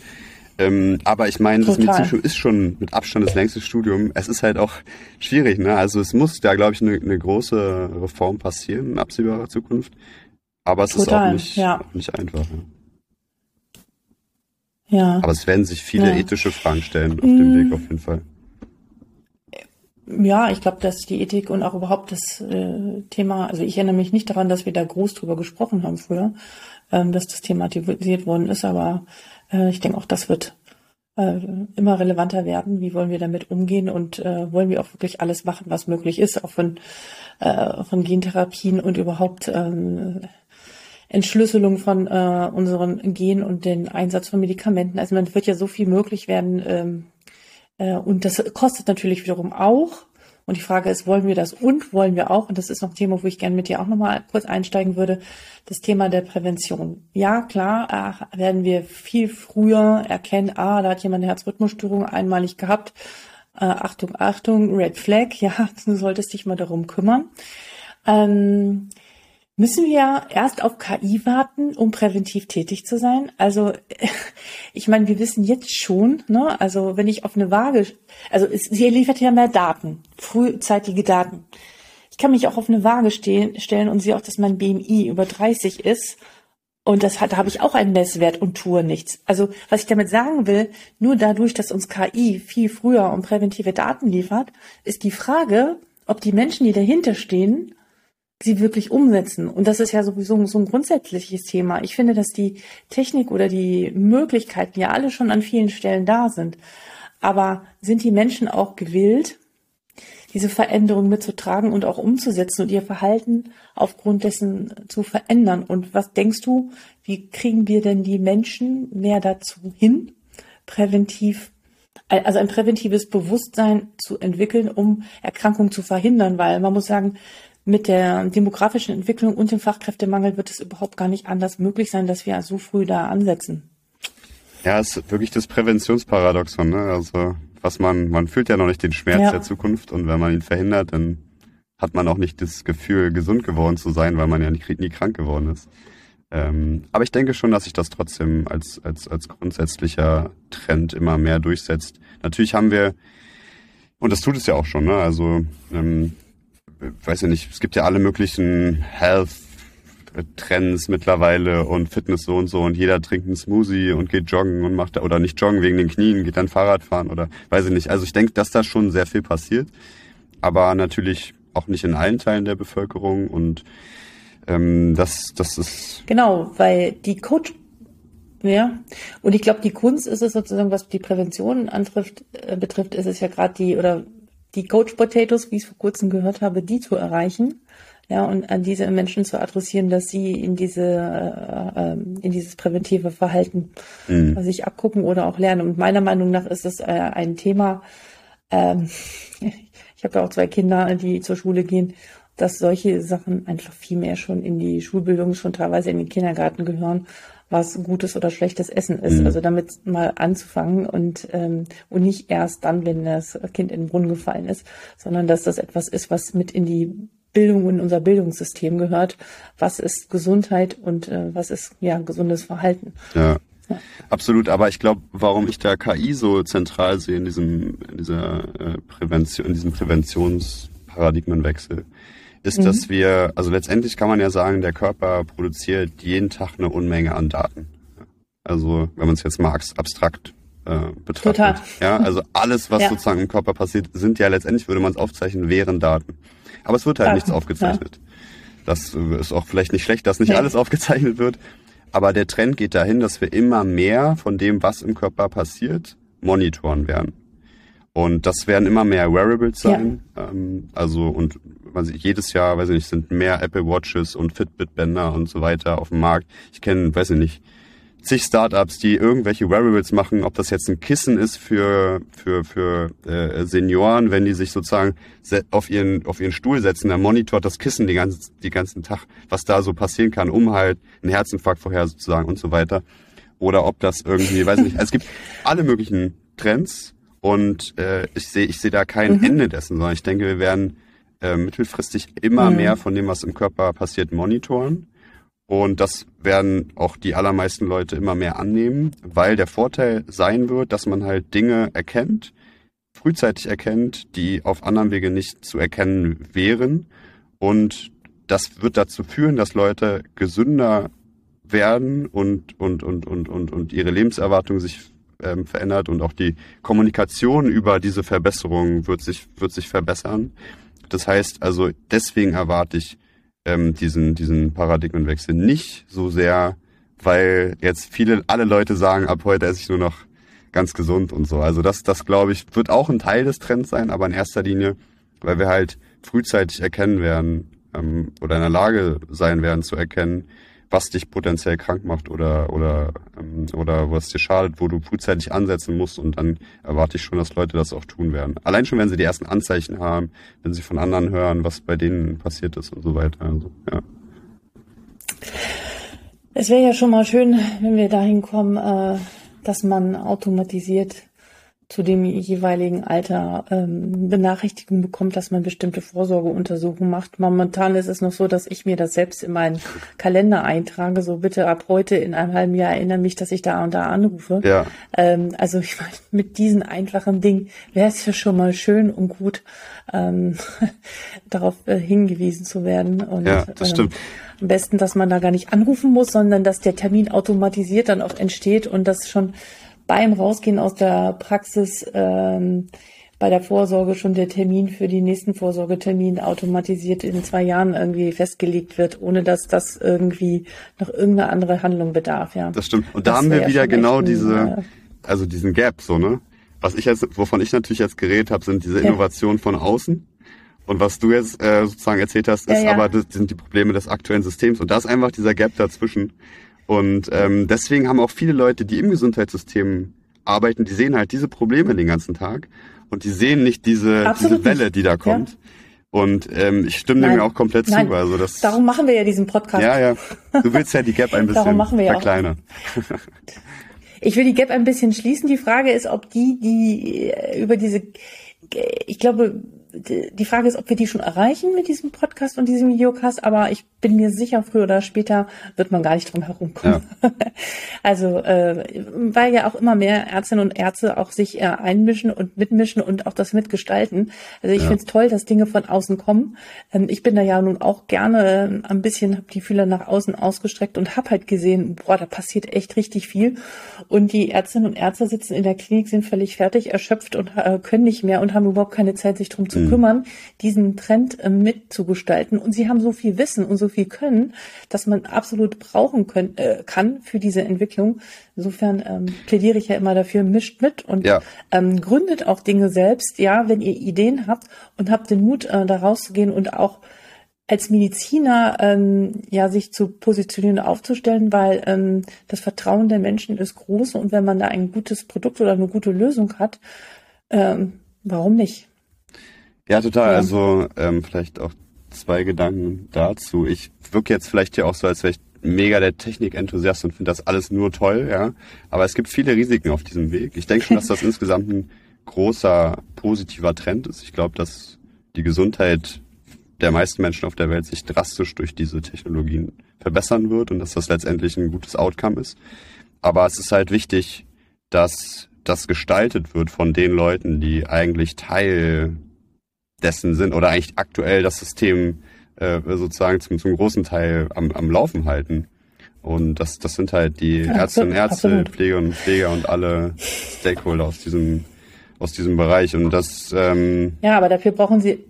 [SPEAKER 2] Ähm, aber ich meine, das Medizinstudium ist schon mit Abstand das längste Studium. Es ist halt auch schwierig, ne? Also es muss da, glaube ich, eine, eine große Reform passieren in absehbarer Zukunft. Aber es Total, ist auch nicht, ja. auch nicht einfach. Ne? Ja. Aber es werden sich viele ja. ethische Fragen stellen auf dem Weg auf jeden Fall.
[SPEAKER 1] Ja, ich glaube, dass die Ethik und auch überhaupt das äh, Thema, also ich erinnere mich nicht daran, dass wir da groß drüber gesprochen haben früher, ähm, dass das thematisiert worden ist, aber äh, ich denke auch, das wird äh, immer relevanter werden. Wie wollen wir damit umgehen und äh, wollen wir auch wirklich alles machen, was möglich ist, auch von, äh, von Gentherapien und überhaupt ähm, Entschlüsselung von äh, unseren Genen und den Einsatz von Medikamenten. Also man wird ja so viel möglich werden. Ähm, äh, und das kostet natürlich wiederum auch. Und die Frage ist, wollen wir das und wollen wir auch, und das ist noch ein Thema, wo ich gerne mit dir auch nochmal kurz einsteigen würde, das Thema der Prävention. Ja, klar, äh, werden wir viel früher erkennen, ah, da hat jemand eine Herzrhythmusstörung einmalig gehabt. Äh, Achtung, Achtung, Red Flag, ja, du solltest dich mal darum kümmern. Ähm, Müssen wir erst auf KI warten, um präventiv tätig zu sein? Also, ich meine, wir wissen jetzt schon, ne, also wenn ich auf eine Waage, also es, sie liefert ja mehr Daten, frühzeitige Daten. Ich kann mich auch auf eine Waage stehen, stellen und sehe auch, dass mein BMI über 30 ist. Und das hat, da habe ich auch einen Messwert und tue nichts. Also, was ich damit sagen will, nur dadurch, dass uns KI viel früher und präventive Daten liefert, ist die Frage, ob die Menschen, die dahinter stehen, sie wirklich umsetzen. Und das ist ja sowieso so ein grundsätzliches Thema. Ich finde, dass die Technik oder die Möglichkeiten ja alle schon an vielen Stellen da sind. Aber sind die Menschen auch gewillt, diese Veränderung mitzutragen und auch umzusetzen und ihr Verhalten aufgrund dessen zu verändern? Und was denkst du, wie kriegen wir denn die Menschen mehr dazu hin, präventiv also ein präventives Bewusstsein zu entwickeln, um Erkrankungen zu verhindern, weil man muss sagen, mit der demografischen Entwicklung und dem Fachkräftemangel wird es überhaupt gar nicht anders möglich sein, dass wir so früh da ansetzen.
[SPEAKER 2] Ja, es ist wirklich das Präventionsparadoxon. Ne? Also was man, man fühlt ja noch nicht den Schmerz ja. der Zukunft und wenn man ihn verhindert, dann hat man auch nicht das Gefühl, gesund geworden zu sein, weil man ja nie, nie krank geworden ist. Ähm, aber ich denke schon, dass sich das trotzdem als, als, als grundsätzlicher Trend immer mehr durchsetzt. Natürlich haben wir, und das tut es ja auch schon, ne? also ähm, weiß ja nicht, es gibt ja alle möglichen Health Trends mittlerweile und Fitness so und so und jeder trinkt einen Smoothie und geht joggen und macht oder nicht joggen wegen den Knien, geht dann Fahrrad fahren oder weiß ich nicht. Also ich denke, dass da schon sehr viel passiert, aber natürlich auch nicht in allen Teilen der Bevölkerung und ähm, das das ist
[SPEAKER 1] genau, weil die Coach ja, und ich glaube, die Kunst ist es sozusagen, was die Prävention antrifft, äh, betrifft, ist es ja gerade die oder die Coach Potatoes, wie ich es vor kurzem gehört habe, die zu erreichen. Ja, und an diese Menschen zu adressieren, dass sie in diese, äh, ähm, in dieses präventive Verhalten mhm. sich abgucken oder auch lernen. Und meiner Meinung nach ist es äh, ein Thema, ähm, ich habe ja auch zwei Kinder, die zur Schule gehen, dass solche Sachen einfach viel mehr schon in die Schulbildung, schon teilweise in den Kindergarten gehören was gutes oder schlechtes Essen ist. Mhm. Also damit mal anzufangen und, ähm, und nicht erst dann, wenn das Kind in den Brunnen gefallen ist, sondern dass das etwas ist, was mit in die Bildung in unser Bildungssystem gehört. Was ist Gesundheit und äh, was ist ja gesundes Verhalten?
[SPEAKER 2] Ja. Ja. Absolut, aber ich glaube, warum ich da KI so zentral sehe in diesem, in dieser äh, Prävention, in diesem Präventionsparadigmenwechsel, ist, mhm. dass wir, also letztendlich kann man ja sagen, der Körper produziert jeden Tag eine Unmenge an Daten. Also wenn man es jetzt mal abstrakt äh, betrachtet. Total. Ja, also alles, was ja. sozusagen im Körper passiert, sind ja letztendlich, würde man es aufzeichnen, wären Daten. Aber es wird halt Daten. nichts aufgezeichnet. Ja. Das ist auch vielleicht nicht schlecht, dass nicht nee. alles aufgezeichnet wird. Aber der Trend geht dahin, dass wir immer mehr von dem, was im Körper passiert, monitoren werden. Und das werden immer mehr Wearables sein. Ja. Ähm, also und also jedes Jahr, weiß ich nicht, sind mehr Apple Watches und Fitbit-Bänder und so weiter auf dem Markt. Ich kenne, weiß ich nicht, zig Startups, die irgendwelche Wearables machen, ob das jetzt ein Kissen ist für für für äh, Senioren, wenn die sich sozusagen auf ihren auf ihren Stuhl setzen, dann monitort das Kissen die ganzen die ganzen Tag, was da so passieren kann, um halt einen Herzinfarkt vorher sozusagen und so weiter. Oder ob das irgendwie, weiß ich nicht, also es gibt alle möglichen Trends und äh, ich sehe ich sehe da kein mhm. Ende dessen, sondern ich denke, wir werden äh, mittelfristig immer mhm. mehr von dem, was im Körper passiert, monitoren. Und das werden auch die allermeisten Leute immer mehr annehmen, weil der Vorteil sein wird, dass man halt Dinge erkennt, frühzeitig erkennt, die auf anderem Wege nicht zu erkennen wären. Und das wird dazu führen, dass Leute gesünder werden und, und, und, und, und, und ihre Lebenserwartung sich ähm, verändert und auch die Kommunikation über diese Verbesserungen wird sich, wird sich verbessern. Das heißt also, deswegen erwarte ich ähm, diesen, diesen Paradigmenwechsel nicht so sehr, weil jetzt viele, alle Leute sagen, ab heute esse ich nur noch ganz gesund und so. Also das, das glaube ich, wird auch ein Teil des Trends sein, aber in erster Linie, weil wir halt frühzeitig erkennen werden ähm, oder in der Lage sein werden zu erkennen, was dich potenziell krank macht oder oder ähm, oder was dir schadet, wo du frühzeitig ansetzen musst und dann erwarte ich schon, dass Leute das auch tun werden. Allein schon, wenn sie die ersten Anzeichen haben, wenn sie von anderen hören, was bei denen passiert ist und so weiter. Also, ja.
[SPEAKER 1] Es wäre ja schon mal schön, wenn wir dahin kommen, äh, dass man automatisiert zu dem jeweiligen Alter ähm, Benachrichtigung bekommt, dass man bestimmte Vorsorgeuntersuchungen macht. Momentan ist es noch so, dass ich mir das selbst in meinen Kalender eintrage. So bitte ab heute in einem halben Jahr erinnere mich, dass ich da und da anrufe.
[SPEAKER 2] Ja.
[SPEAKER 1] Ähm, also ich meine, mit diesen einfachen Dingen wäre es ja schon mal schön und gut, ähm, darauf äh, hingewiesen zu werden. Und,
[SPEAKER 2] ja, das stimmt.
[SPEAKER 1] Ähm, am besten, dass man da gar nicht anrufen muss, sondern dass der Termin automatisiert dann auch entsteht und das schon beim Rausgehen aus der Praxis ähm, bei der Vorsorge schon der Termin für die nächsten Vorsorgetermin automatisiert in zwei Jahren irgendwie festgelegt wird, ohne dass das irgendwie noch irgendeine andere Handlung bedarf, ja.
[SPEAKER 2] Das stimmt. Und da das haben wir wieder genau diese, also diesen Gap, so, ne? Was ich jetzt, wovon ich natürlich jetzt geredet habe, sind diese Innovationen ja. von außen. Und was du jetzt äh, sozusagen erzählt hast, ist ja, ja. aber das sind die Probleme des aktuellen Systems. Und da ist einfach dieser Gap dazwischen. Und ähm, deswegen haben auch viele Leute, die im Gesundheitssystem arbeiten, die sehen halt diese Probleme den ganzen Tag und die sehen nicht diese, diese Welle, die da kommt. Ja. Und ähm, ich stimme Nein. dem auch komplett Nein. zu. Also das,
[SPEAKER 1] Darum machen wir ja diesen Podcast.
[SPEAKER 2] Ja, ja. Du willst ja die Gap ein bisschen machen wir ja verkleinern.
[SPEAKER 1] Ich will die Gap ein bisschen schließen. Die Frage ist, ob die, die äh, über diese, ich glaube, die Frage ist, ob wir die schon erreichen mit diesem Podcast und diesem Videocast, aber ich bin mir sicher, früher oder später wird man gar nicht drum herumkommen. Ja. also, äh, weil ja auch immer mehr Ärztinnen und Ärzte auch sich äh, einmischen und mitmischen und auch das mitgestalten. Also ich ja. finde es toll, dass Dinge von außen kommen. Ähm, ich bin da ja nun auch gerne äh, ein bisschen, habe die Fühler nach außen ausgestreckt und habe halt gesehen, boah, da passiert echt richtig viel. Und die Ärztinnen und Ärzte sitzen in der Klinik, sind völlig fertig, erschöpft und äh, können nicht mehr und haben überhaupt keine Zeit, sich drum zu mhm. kümmern, diesen Trend äh, mitzugestalten. Und sie haben so viel Wissen und so viel können, dass man absolut brauchen können, äh, kann für diese Entwicklung. Insofern ähm, plädiere ich ja immer dafür, mischt mit und ja. ähm, gründet auch Dinge selbst. Ja, wenn ihr Ideen habt und habt den Mut, äh, da rauszugehen und auch als Mediziner ähm, ja sich zu positionieren, aufzustellen, weil ähm, das Vertrauen der Menschen ist groß und wenn man da ein gutes Produkt oder eine gute Lösung hat, ähm, warum nicht?
[SPEAKER 2] Ja, total. Ja. Also ähm, vielleicht auch zwei Gedanken dazu. Ich wirke jetzt vielleicht hier auch so, als wäre ich mega der Technikenthusiast und finde das alles nur toll, ja. Aber es gibt viele Risiken auf diesem Weg. Ich denke schon, dass das insgesamt ein großer positiver Trend ist. Ich glaube, dass die Gesundheit der meisten Menschen auf der Welt sich drastisch durch diese Technologien verbessern wird und dass das letztendlich ein gutes Outcome ist. Aber es ist halt wichtig, dass das gestaltet wird von den Leuten, die eigentlich Teil dessen sind oder eigentlich aktuell das System äh, sozusagen zum, zum großen Teil am, am Laufen halten. Und das, das sind halt die ja, Ärztinnen und Ärzte, absolut. Pflegerinnen und Pfleger und alle Stakeholder aus diesem, aus diesem Bereich. Und das ähm,
[SPEAKER 1] Ja, aber dafür brauchen sie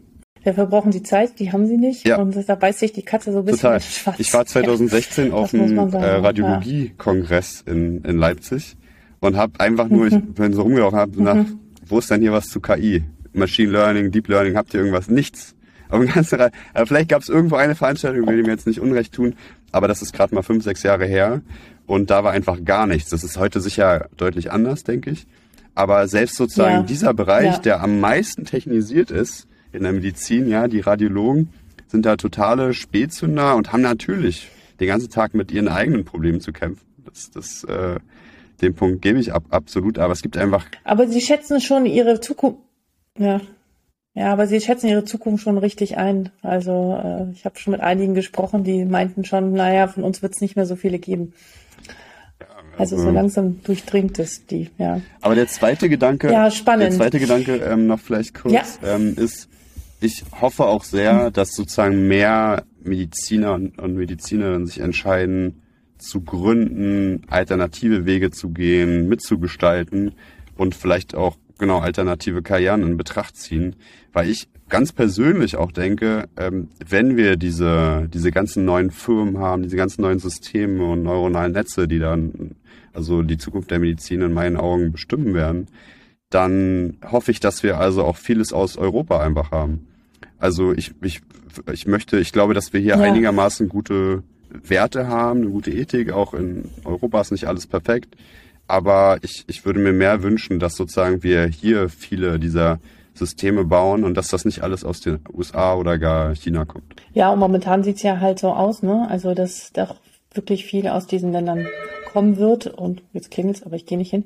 [SPEAKER 1] Dafür brauchen sie Zeit, die haben sie nicht. Ja. Und da beißt sich die Katze so ein bisschen
[SPEAKER 2] Total. Schwarz. Ich war 2016 ja. auf einem äh, Radiologie-Kongress in, in Leipzig und habe einfach nur, mhm. ich bin so rumgelaufen, habe mhm. nach, wo ist denn hier was zu KI? Machine Learning, Deep Learning, habt ihr irgendwas? Nichts. Aber vielleicht gab es irgendwo eine Veranstaltung, will mir jetzt nicht Unrecht tun, aber das ist gerade mal fünf, sechs Jahre her und da war einfach gar nichts. Das ist heute sicher deutlich anders, denke ich. Aber selbst sozusagen ja. dieser Bereich, ja. der am meisten technisiert ist in der Medizin, ja, die Radiologen sind da totale Spätzünder und haben natürlich den ganzen Tag mit ihren eigenen Problemen zu kämpfen. Das, das, äh, den Punkt gebe ich ab, absolut, aber es gibt einfach.
[SPEAKER 1] Aber Sie schätzen schon Ihre Zukunft, ja. Ja, aber Sie schätzen Ihre Zukunft schon richtig ein. Also äh, ich habe schon mit einigen gesprochen, die meinten schon, naja, von uns wird es nicht mehr so viele geben. Also, also so langsam durchdringt es die, ja.
[SPEAKER 2] Aber der zweite Gedanke,
[SPEAKER 1] ja, spannend.
[SPEAKER 2] der zweite Gedanke ähm, noch vielleicht kurz, ja. ähm, ist, ich hoffe auch sehr, dass sozusagen mehr Mediziner und, und Medizinerinnen sich entscheiden, zu gründen, alternative Wege zu gehen, mitzugestalten und vielleicht auch genau alternative Karrieren in Betracht ziehen, weil ich ganz persönlich auch denke, ähm, wenn wir diese diese ganzen neuen Firmen haben, diese ganzen neuen Systeme und neuronalen Netze, die dann also die Zukunft der Medizin in meinen Augen bestimmen werden, dann hoffe ich, dass wir also auch vieles aus Europa einfach haben. Also ich ich ich möchte, ich glaube, dass wir hier ja. einigermaßen gute Werte haben, eine gute Ethik. Auch in Europa ist nicht alles perfekt. Aber ich, ich würde mir mehr wünschen, dass sozusagen wir hier viele dieser Systeme bauen und dass das nicht alles aus den USA oder gar China kommt.
[SPEAKER 1] Ja, und momentan sieht's ja halt so aus, ne? Also dass doch wirklich viel aus diesen Ländern kommen wird. Und jetzt klingelt's, aber ich gehe nicht hin.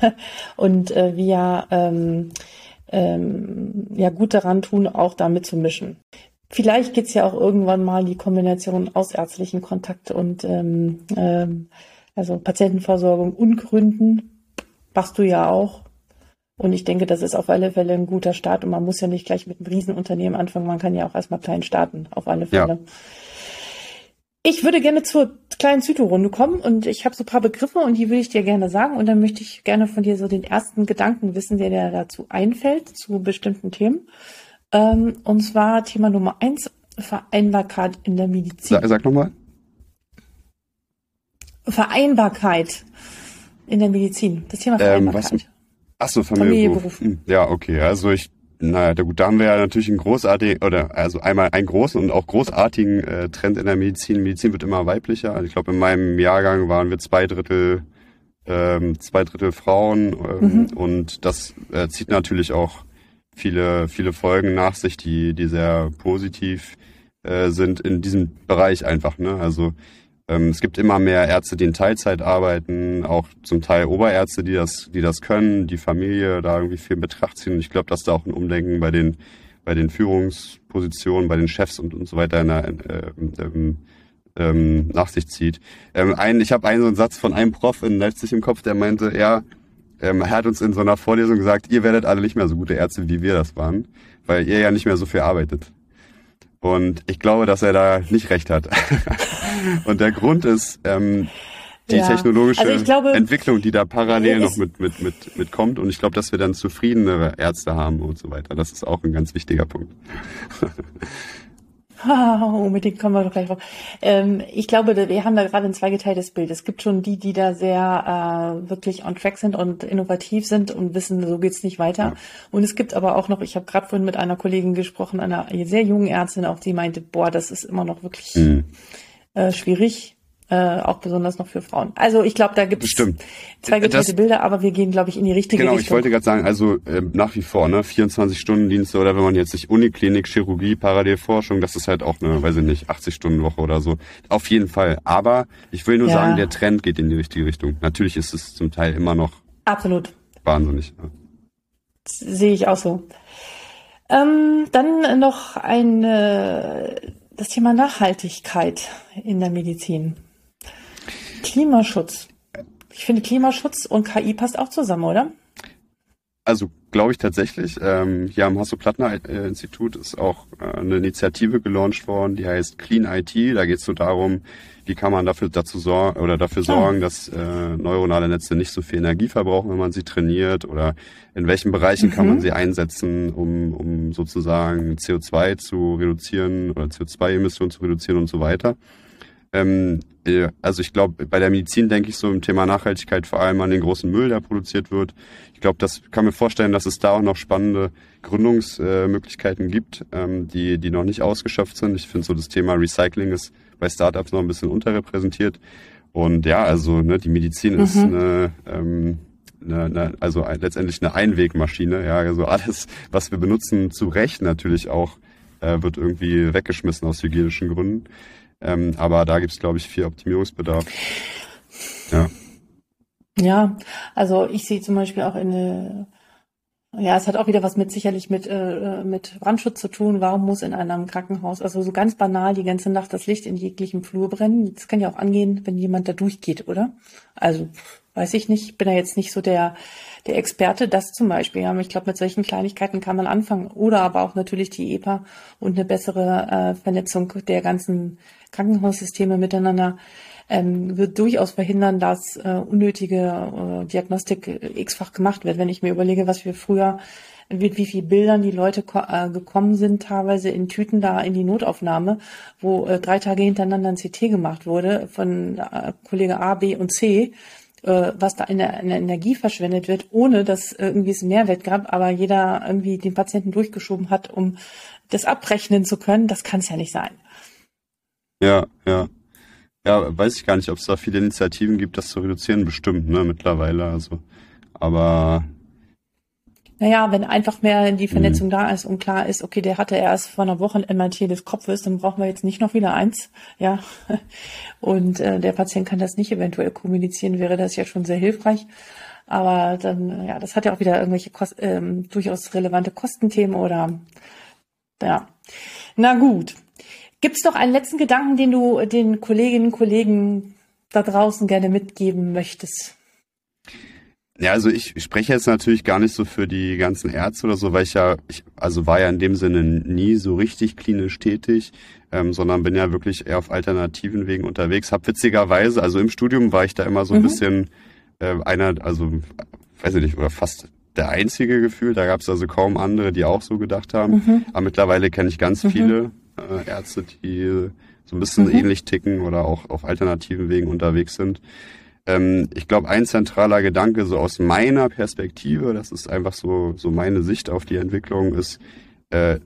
[SPEAKER 1] und äh, wir ähm, ähm, ja gut daran tun, auch damit zu mischen. Vielleicht geht's ja auch irgendwann mal die Kombination aus ärztlichen Kontakt und ähm, ähm, also Patientenversorgung und Gründen. Machst du ja auch. Und ich denke, das ist auf alle Fälle ein guter Start. Und man muss ja nicht gleich mit einem Riesenunternehmen anfangen. Man kann ja auch erstmal klein starten, auf alle Fälle. Ja. Ich würde gerne zur kleinen Zyto-Runde kommen und ich habe so ein paar Begriffe und die würde ich dir gerne sagen und dann möchte ich gerne von dir so den ersten Gedanken wissen, der dir dazu einfällt, zu bestimmten Themen. Ähm, und zwar Thema Nummer eins, Vereinbarkeit in der Medizin.
[SPEAKER 2] Sag, sag nochmal.
[SPEAKER 1] Vereinbarkeit in der Medizin. Das Thema Vereinbarkeit. Ähm, was,
[SPEAKER 2] ach so, Familie, Familie Beruf. Hm, ja, okay. Also ich naja, gut, da haben wir ja natürlich einen großartigen, oder also einmal einen großen und auch großartigen äh, Trend in der Medizin. Medizin wird immer weiblicher. Also ich glaube, in meinem Jahrgang waren wir zwei Drittel, ähm, zwei Drittel Frauen ähm, mhm. und das äh, zieht natürlich auch viele, viele Folgen nach sich, die, die sehr positiv äh, sind in diesem Bereich einfach. Ne? Also ähm, es gibt immer mehr Ärzte, die in Teilzeit arbeiten, auch zum Teil Oberärzte, die das, die das können, die Familie da irgendwie viel in Betracht ziehen. Und ich glaube, dass da auch ein Umdenken bei den, bei den Führungspositionen, bei den Chefs und, und so weiter in der, äh, ähm, ähm, nach sich zieht. Ähm, ein, ich habe einen so einen Satz von einem Prof in Leipzig im Kopf, der meinte, ja, ähm, er hat uns in so einer Vorlesung gesagt, ihr werdet alle nicht mehr so gute Ärzte, wie wir das waren, weil ihr ja nicht mehr so viel arbeitet. Und ich glaube, dass er da nicht recht hat. und der Grund ist ähm, die ja. technologische also glaube, Entwicklung, die da parallel noch mit, mit, mit, mit kommt. Und ich glaube, dass wir dann zufriedenere Ärzte haben und so weiter. Das ist auch ein ganz wichtiger Punkt.
[SPEAKER 1] Oh, mit denen kommen wir doch gleich drauf. Ähm, ich glaube, wir haben da gerade ein zweigeteiltes Bild. Es gibt schon die, die da sehr äh, wirklich on track sind und innovativ sind und wissen, so geht's nicht weiter. Ja. Und es gibt aber auch noch, ich habe gerade vorhin mit einer Kollegin gesprochen, einer sehr jungen Ärztin, auch die meinte, boah, das ist immer noch wirklich mhm. äh, schwierig äh, auch besonders noch für Frauen. Also ich glaube, da gibt es zwei geteilte Bilder, aber wir gehen, glaube ich, in die richtige
[SPEAKER 2] genau,
[SPEAKER 1] Richtung.
[SPEAKER 2] Genau, ich wollte gerade sagen, also äh, nach wie vor, ne, 24-Stunden-Dienste oder wenn man jetzt sich Uniklinik, Chirurgie, Parallelforschung, das ist halt auch eine, weiß ich nicht, 80-Stunden-Woche oder so. Auf jeden Fall. Aber ich will nur ja. sagen, der Trend geht in die richtige Richtung. Natürlich ist es zum Teil immer noch
[SPEAKER 1] absolut
[SPEAKER 2] wahnsinnig. Ja.
[SPEAKER 1] Sehe ich auch so. Ähm, dann noch ein äh, das Thema Nachhaltigkeit in der Medizin. Klimaschutz. Ich finde Klimaschutz und KI passt auch zusammen, oder?
[SPEAKER 2] Also glaube ich tatsächlich. Ähm, hier am Hasso-Plattner-Institut ist auch äh, eine Initiative gelauncht worden, die heißt Clean IT. Da geht es so darum, wie kann man dafür dazu sorgen oder dafür sorgen, dass äh, neuronale Netze nicht so viel Energie verbrauchen, wenn man sie trainiert oder in welchen Bereichen mhm. kann man mhm. sie einsetzen, um, um sozusagen CO2 zu reduzieren oder CO2-Emissionen zu reduzieren und so weiter. Ähm, äh, also ich glaube, bei der Medizin denke ich so im Thema Nachhaltigkeit vor allem an den großen Müll, der produziert wird. Ich glaube, das kann mir vorstellen, dass es da auch noch spannende Gründungsmöglichkeiten gibt, ähm, die, die noch nicht ausgeschöpft sind. Ich finde so das Thema Recycling ist bei Startups noch ein bisschen unterrepräsentiert. Und ja, also ne, die Medizin mhm. ist eine, ähm, eine, eine, also letztendlich eine Einwegmaschine. Ja, also alles, was wir benutzen, zu Recht natürlich auch, äh, wird irgendwie weggeschmissen aus hygienischen Gründen. Ähm, aber da gibt es, glaube ich, viel Optimierungsbedarf. Ja.
[SPEAKER 1] Ja, also ich sehe zum Beispiel auch in eine ja, es hat auch wieder was mit sicherlich mit äh, mit Brandschutz zu tun. Warum muss in einem Krankenhaus, also so ganz banal, die ganze Nacht das Licht in jeglichem Flur brennen? Das kann ja auch angehen, wenn jemand da durchgeht, oder? Also weiß ich nicht, bin da jetzt nicht so der der Experte. Das zum Beispiel, ja, ich glaube, mit solchen Kleinigkeiten kann man anfangen. Oder aber auch natürlich die EPA und eine bessere äh, Vernetzung der ganzen Krankenhaussysteme miteinander ähm, wird durchaus verhindern, dass äh, unnötige äh, Diagnostik äh, x-fach gemacht wird. Wenn ich mir überlege, was wir früher mit wie viel Bildern die Leute äh, gekommen sind, teilweise in Tüten da in die Notaufnahme, wo äh, drei Tage hintereinander ein CT gemacht wurde von äh, Kollege A, B und C, äh, was da in der, in der Energie verschwendet wird, ohne dass irgendwie es einen Mehrwert gab, aber jeder irgendwie den Patienten durchgeschoben hat, um das abrechnen zu können, das kann es ja nicht sein.
[SPEAKER 2] Ja, ja. Ja, weiß ich gar nicht, ob es da viele Initiativen gibt, das zu reduzieren, bestimmt, ne, mittlerweile. Also, aber
[SPEAKER 1] naja, wenn einfach mehr die Vernetzung mhm. da ist und klar ist, okay, der hatte erst vor einer Woche ein MRT des Kopfes, dann brauchen wir jetzt nicht noch wieder eins, ja. Und äh, der Patient kann das nicht eventuell kommunizieren, wäre das ja schon sehr hilfreich. Aber dann, ja, das hat ja auch wieder irgendwelche Kost ähm, durchaus relevante Kostenthemen oder ja. Na gut. Gibt es noch einen letzten Gedanken, den du den Kolleginnen und Kollegen da draußen gerne mitgeben möchtest?
[SPEAKER 2] Ja, also ich spreche jetzt natürlich gar nicht so für die ganzen Ärzte oder so, weil ich ja, ich, also war ja in dem Sinne nie so richtig klinisch tätig, ähm, sondern bin ja wirklich eher auf alternativen Wegen unterwegs. Hab witzigerweise, also im Studium war ich da immer so ein mhm. bisschen äh, einer, also weiß ich nicht, oder fast der einzige Gefühl. Da gab es also kaum andere, die auch so gedacht haben. Mhm. Aber mittlerweile kenne ich ganz mhm. viele äh, Ärzte, die so ein bisschen mhm. ähnlich ticken oder auch auf alternativen Wegen unterwegs sind. Ähm, ich glaube, ein zentraler Gedanke so aus meiner Perspektive, das ist einfach so, so meine Sicht auf die Entwicklung, ist, äh,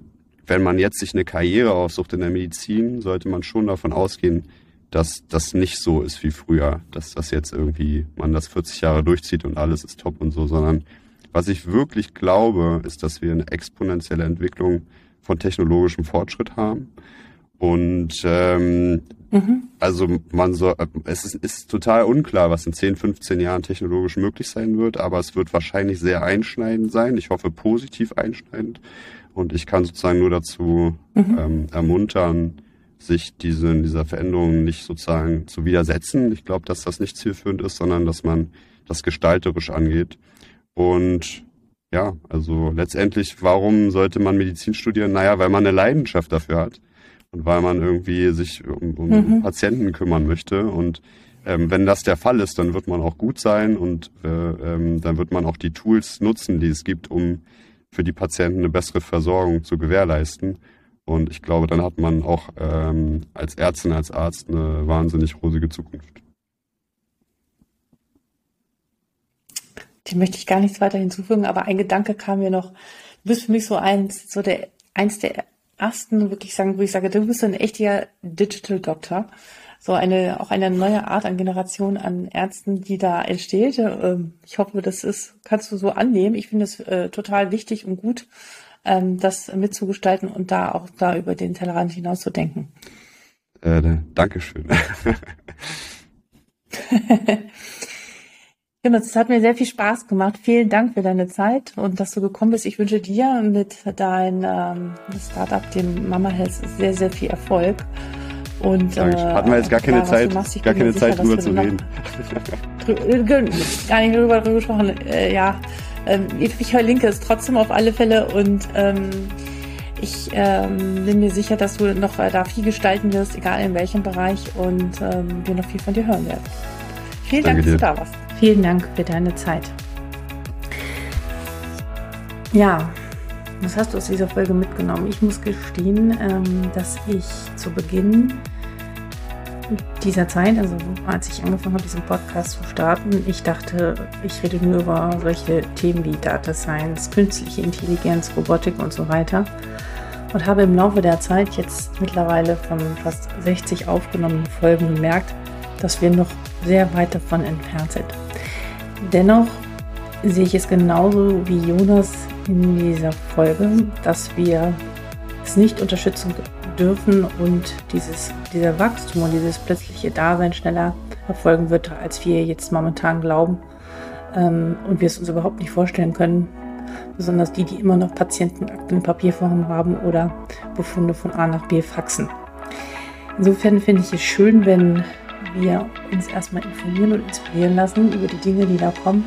[SPEAKER 2] wenn man jetzt sich eine Karriere aussucht in der Medizin, sollte man schon davon ausgehen, dass das nicht so ist wie früher, dass das jetzt irgendwie man das 40 Jahre durchzieht und alles ist top und so, sondern was ich wirklich glaube, ist, dass wir eine exponentielle Entwicklung von technologischem Fortschritt haben und ähm, mhm. also man soll, es ist, ist total unklar, was in 10, 15 Jahren technologisch möglich sein wird, aber es wird wahrscheinlich sehr einschneidend sein. Ich hoffe positiv einschneidend. Und ich kann sozusagen nur dazu mhm. ähm, ermuntern, sich diese, dieser Veränderung nicht sozusagen zu widersetzen. Ich glaube, dass das nicht zielführend ist, sondern dass man das gestalterisch angeht. Und ja, also letztendlich, warum sollte man Medizin studieren? Naja, weil man eine Leidenschaft dafür hat und weil man irgendwie sich um, um mhm. Patienten kümmern möchte. Und ähm, wenn das der Fall ist, dann wird man auch gut sein und äh, ähm, dann wird man auch die Tools nutzen, die es gibt, um für die Patienten eine bessere Versorgung zu gewährleisten. Und ich glaube, dann hat man auch ähm, als Ärztin, als Arzt eine wahnsinnig rosige Zukunft.
[SPEAKER 1] Dem möchte ich gar nichts weiter hinzufügen, aber ein Gedanke kam mir noch. Du bist für mich so eins, so der, eins der ersten wirklich sagen, wo ich sage, du bist ein echter Digital Doctor. So eine, auch eine neue Art an Generation an Ärzten, die da entsteht. Ähm, ich hoffe, das ist, kannst du so annehmen. Ich finde es äh, total wichtig und gut, ähm, das mitzugestalten und da auch da über den Tellerrand hinaus zu denken.
[SPEAKER 2] Äh, Dankeschön.
[SPEAKER 1] Genau, es hat mir sehr viel Spaß gemacht. Vielen Dank für deine Zeit und dass du gekommen bist. Ich wünsche dir mit deinem ähm, Startup, dem Mama Health, sehr, sehr viel Erfolg. Und,
[SPEAKER 2] äh, Hatten wir jetzt gar keine Zeit, machst, gar keine sicher, Zeit drüber zu reden.
[SPEAKER 1] Äh, gar nicht drüber, drüber gesprochen. Äh, ja, ähm, ich verlinke es trotzdem auf alle Fälle und ähm, ich ähm, bin mir sicher, dass du noch äh, da viel gestalten wirst, egal in welchem Bereich und ähm, wir noch viel von dir hören werden. Vielen Dank, dass du da warst. Vielen Dank für deine Zeit. Ja, was hast du aus dieser Folge mitgenommen? Ich muss gestehen, ähm, dass ich zu Beginn dieser Zeit, also als ich angefangen habe, diesen Podcast zu starten, ich dachte, ich rede nur über solche Themen wie Data Science, künstliche Intelligenz, Robotik und so weiter. Und habe im Laufe der Zeit jetzt mittlerweile von fast 60 aufgenommenen Folgen gemerkt, dass wir noch sehr weit davon entfernt sind. Dennoch sehe ich es genauso wie Jonas in dieser Folge, dass wir es nicht unterstützen dürfen und dieses, dieser Wachstum und dieses plötzliche Dasein schneller erfolgen wird, als wir jetzt momentan glauben ähm, und wir es uns überhaupt nicht vorstellen können. Besonders die, die immer noch Patientenakten in Papierform haben oder Befunde von A nach B faxen. Insofern finde ich es schön, wenn wir uns erstmal informieren und inspirieren lassen über die Dinge, die da kommen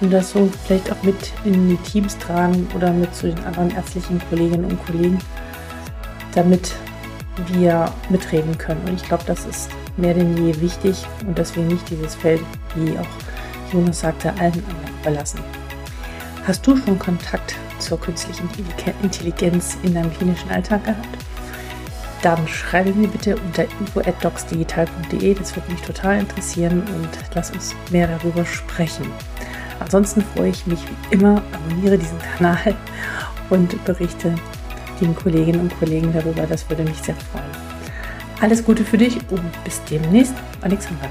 [SPEAKER 1] und das so vielleicht auch mit in die Teams tragen oder mit zu den anderen ärztlichen Kolleginnen und Kollegen, damit wir mitreden können. Und ich glaube, das ist mehr denn je wichtig und dass wir nicht dieses Feld, wie auch Jonas sagte, allen anderen überlassen. Hast du schon Kontakt zur künstlichen Intelligenz in deinem klinischen Alltag gehabt? Dann schreibe mir bitte unter info.docsdigital.de. Das würde mich total interessieren und lass uns mehr darüber sprechen. Ansonsten freue ich mich wie immer, abonniere diesen Kanal und berichte den Kolleginnen und Kollegen darüber. Das würde mich sehr freuen. Alles Gute für dich und bis demnächst, Alexander.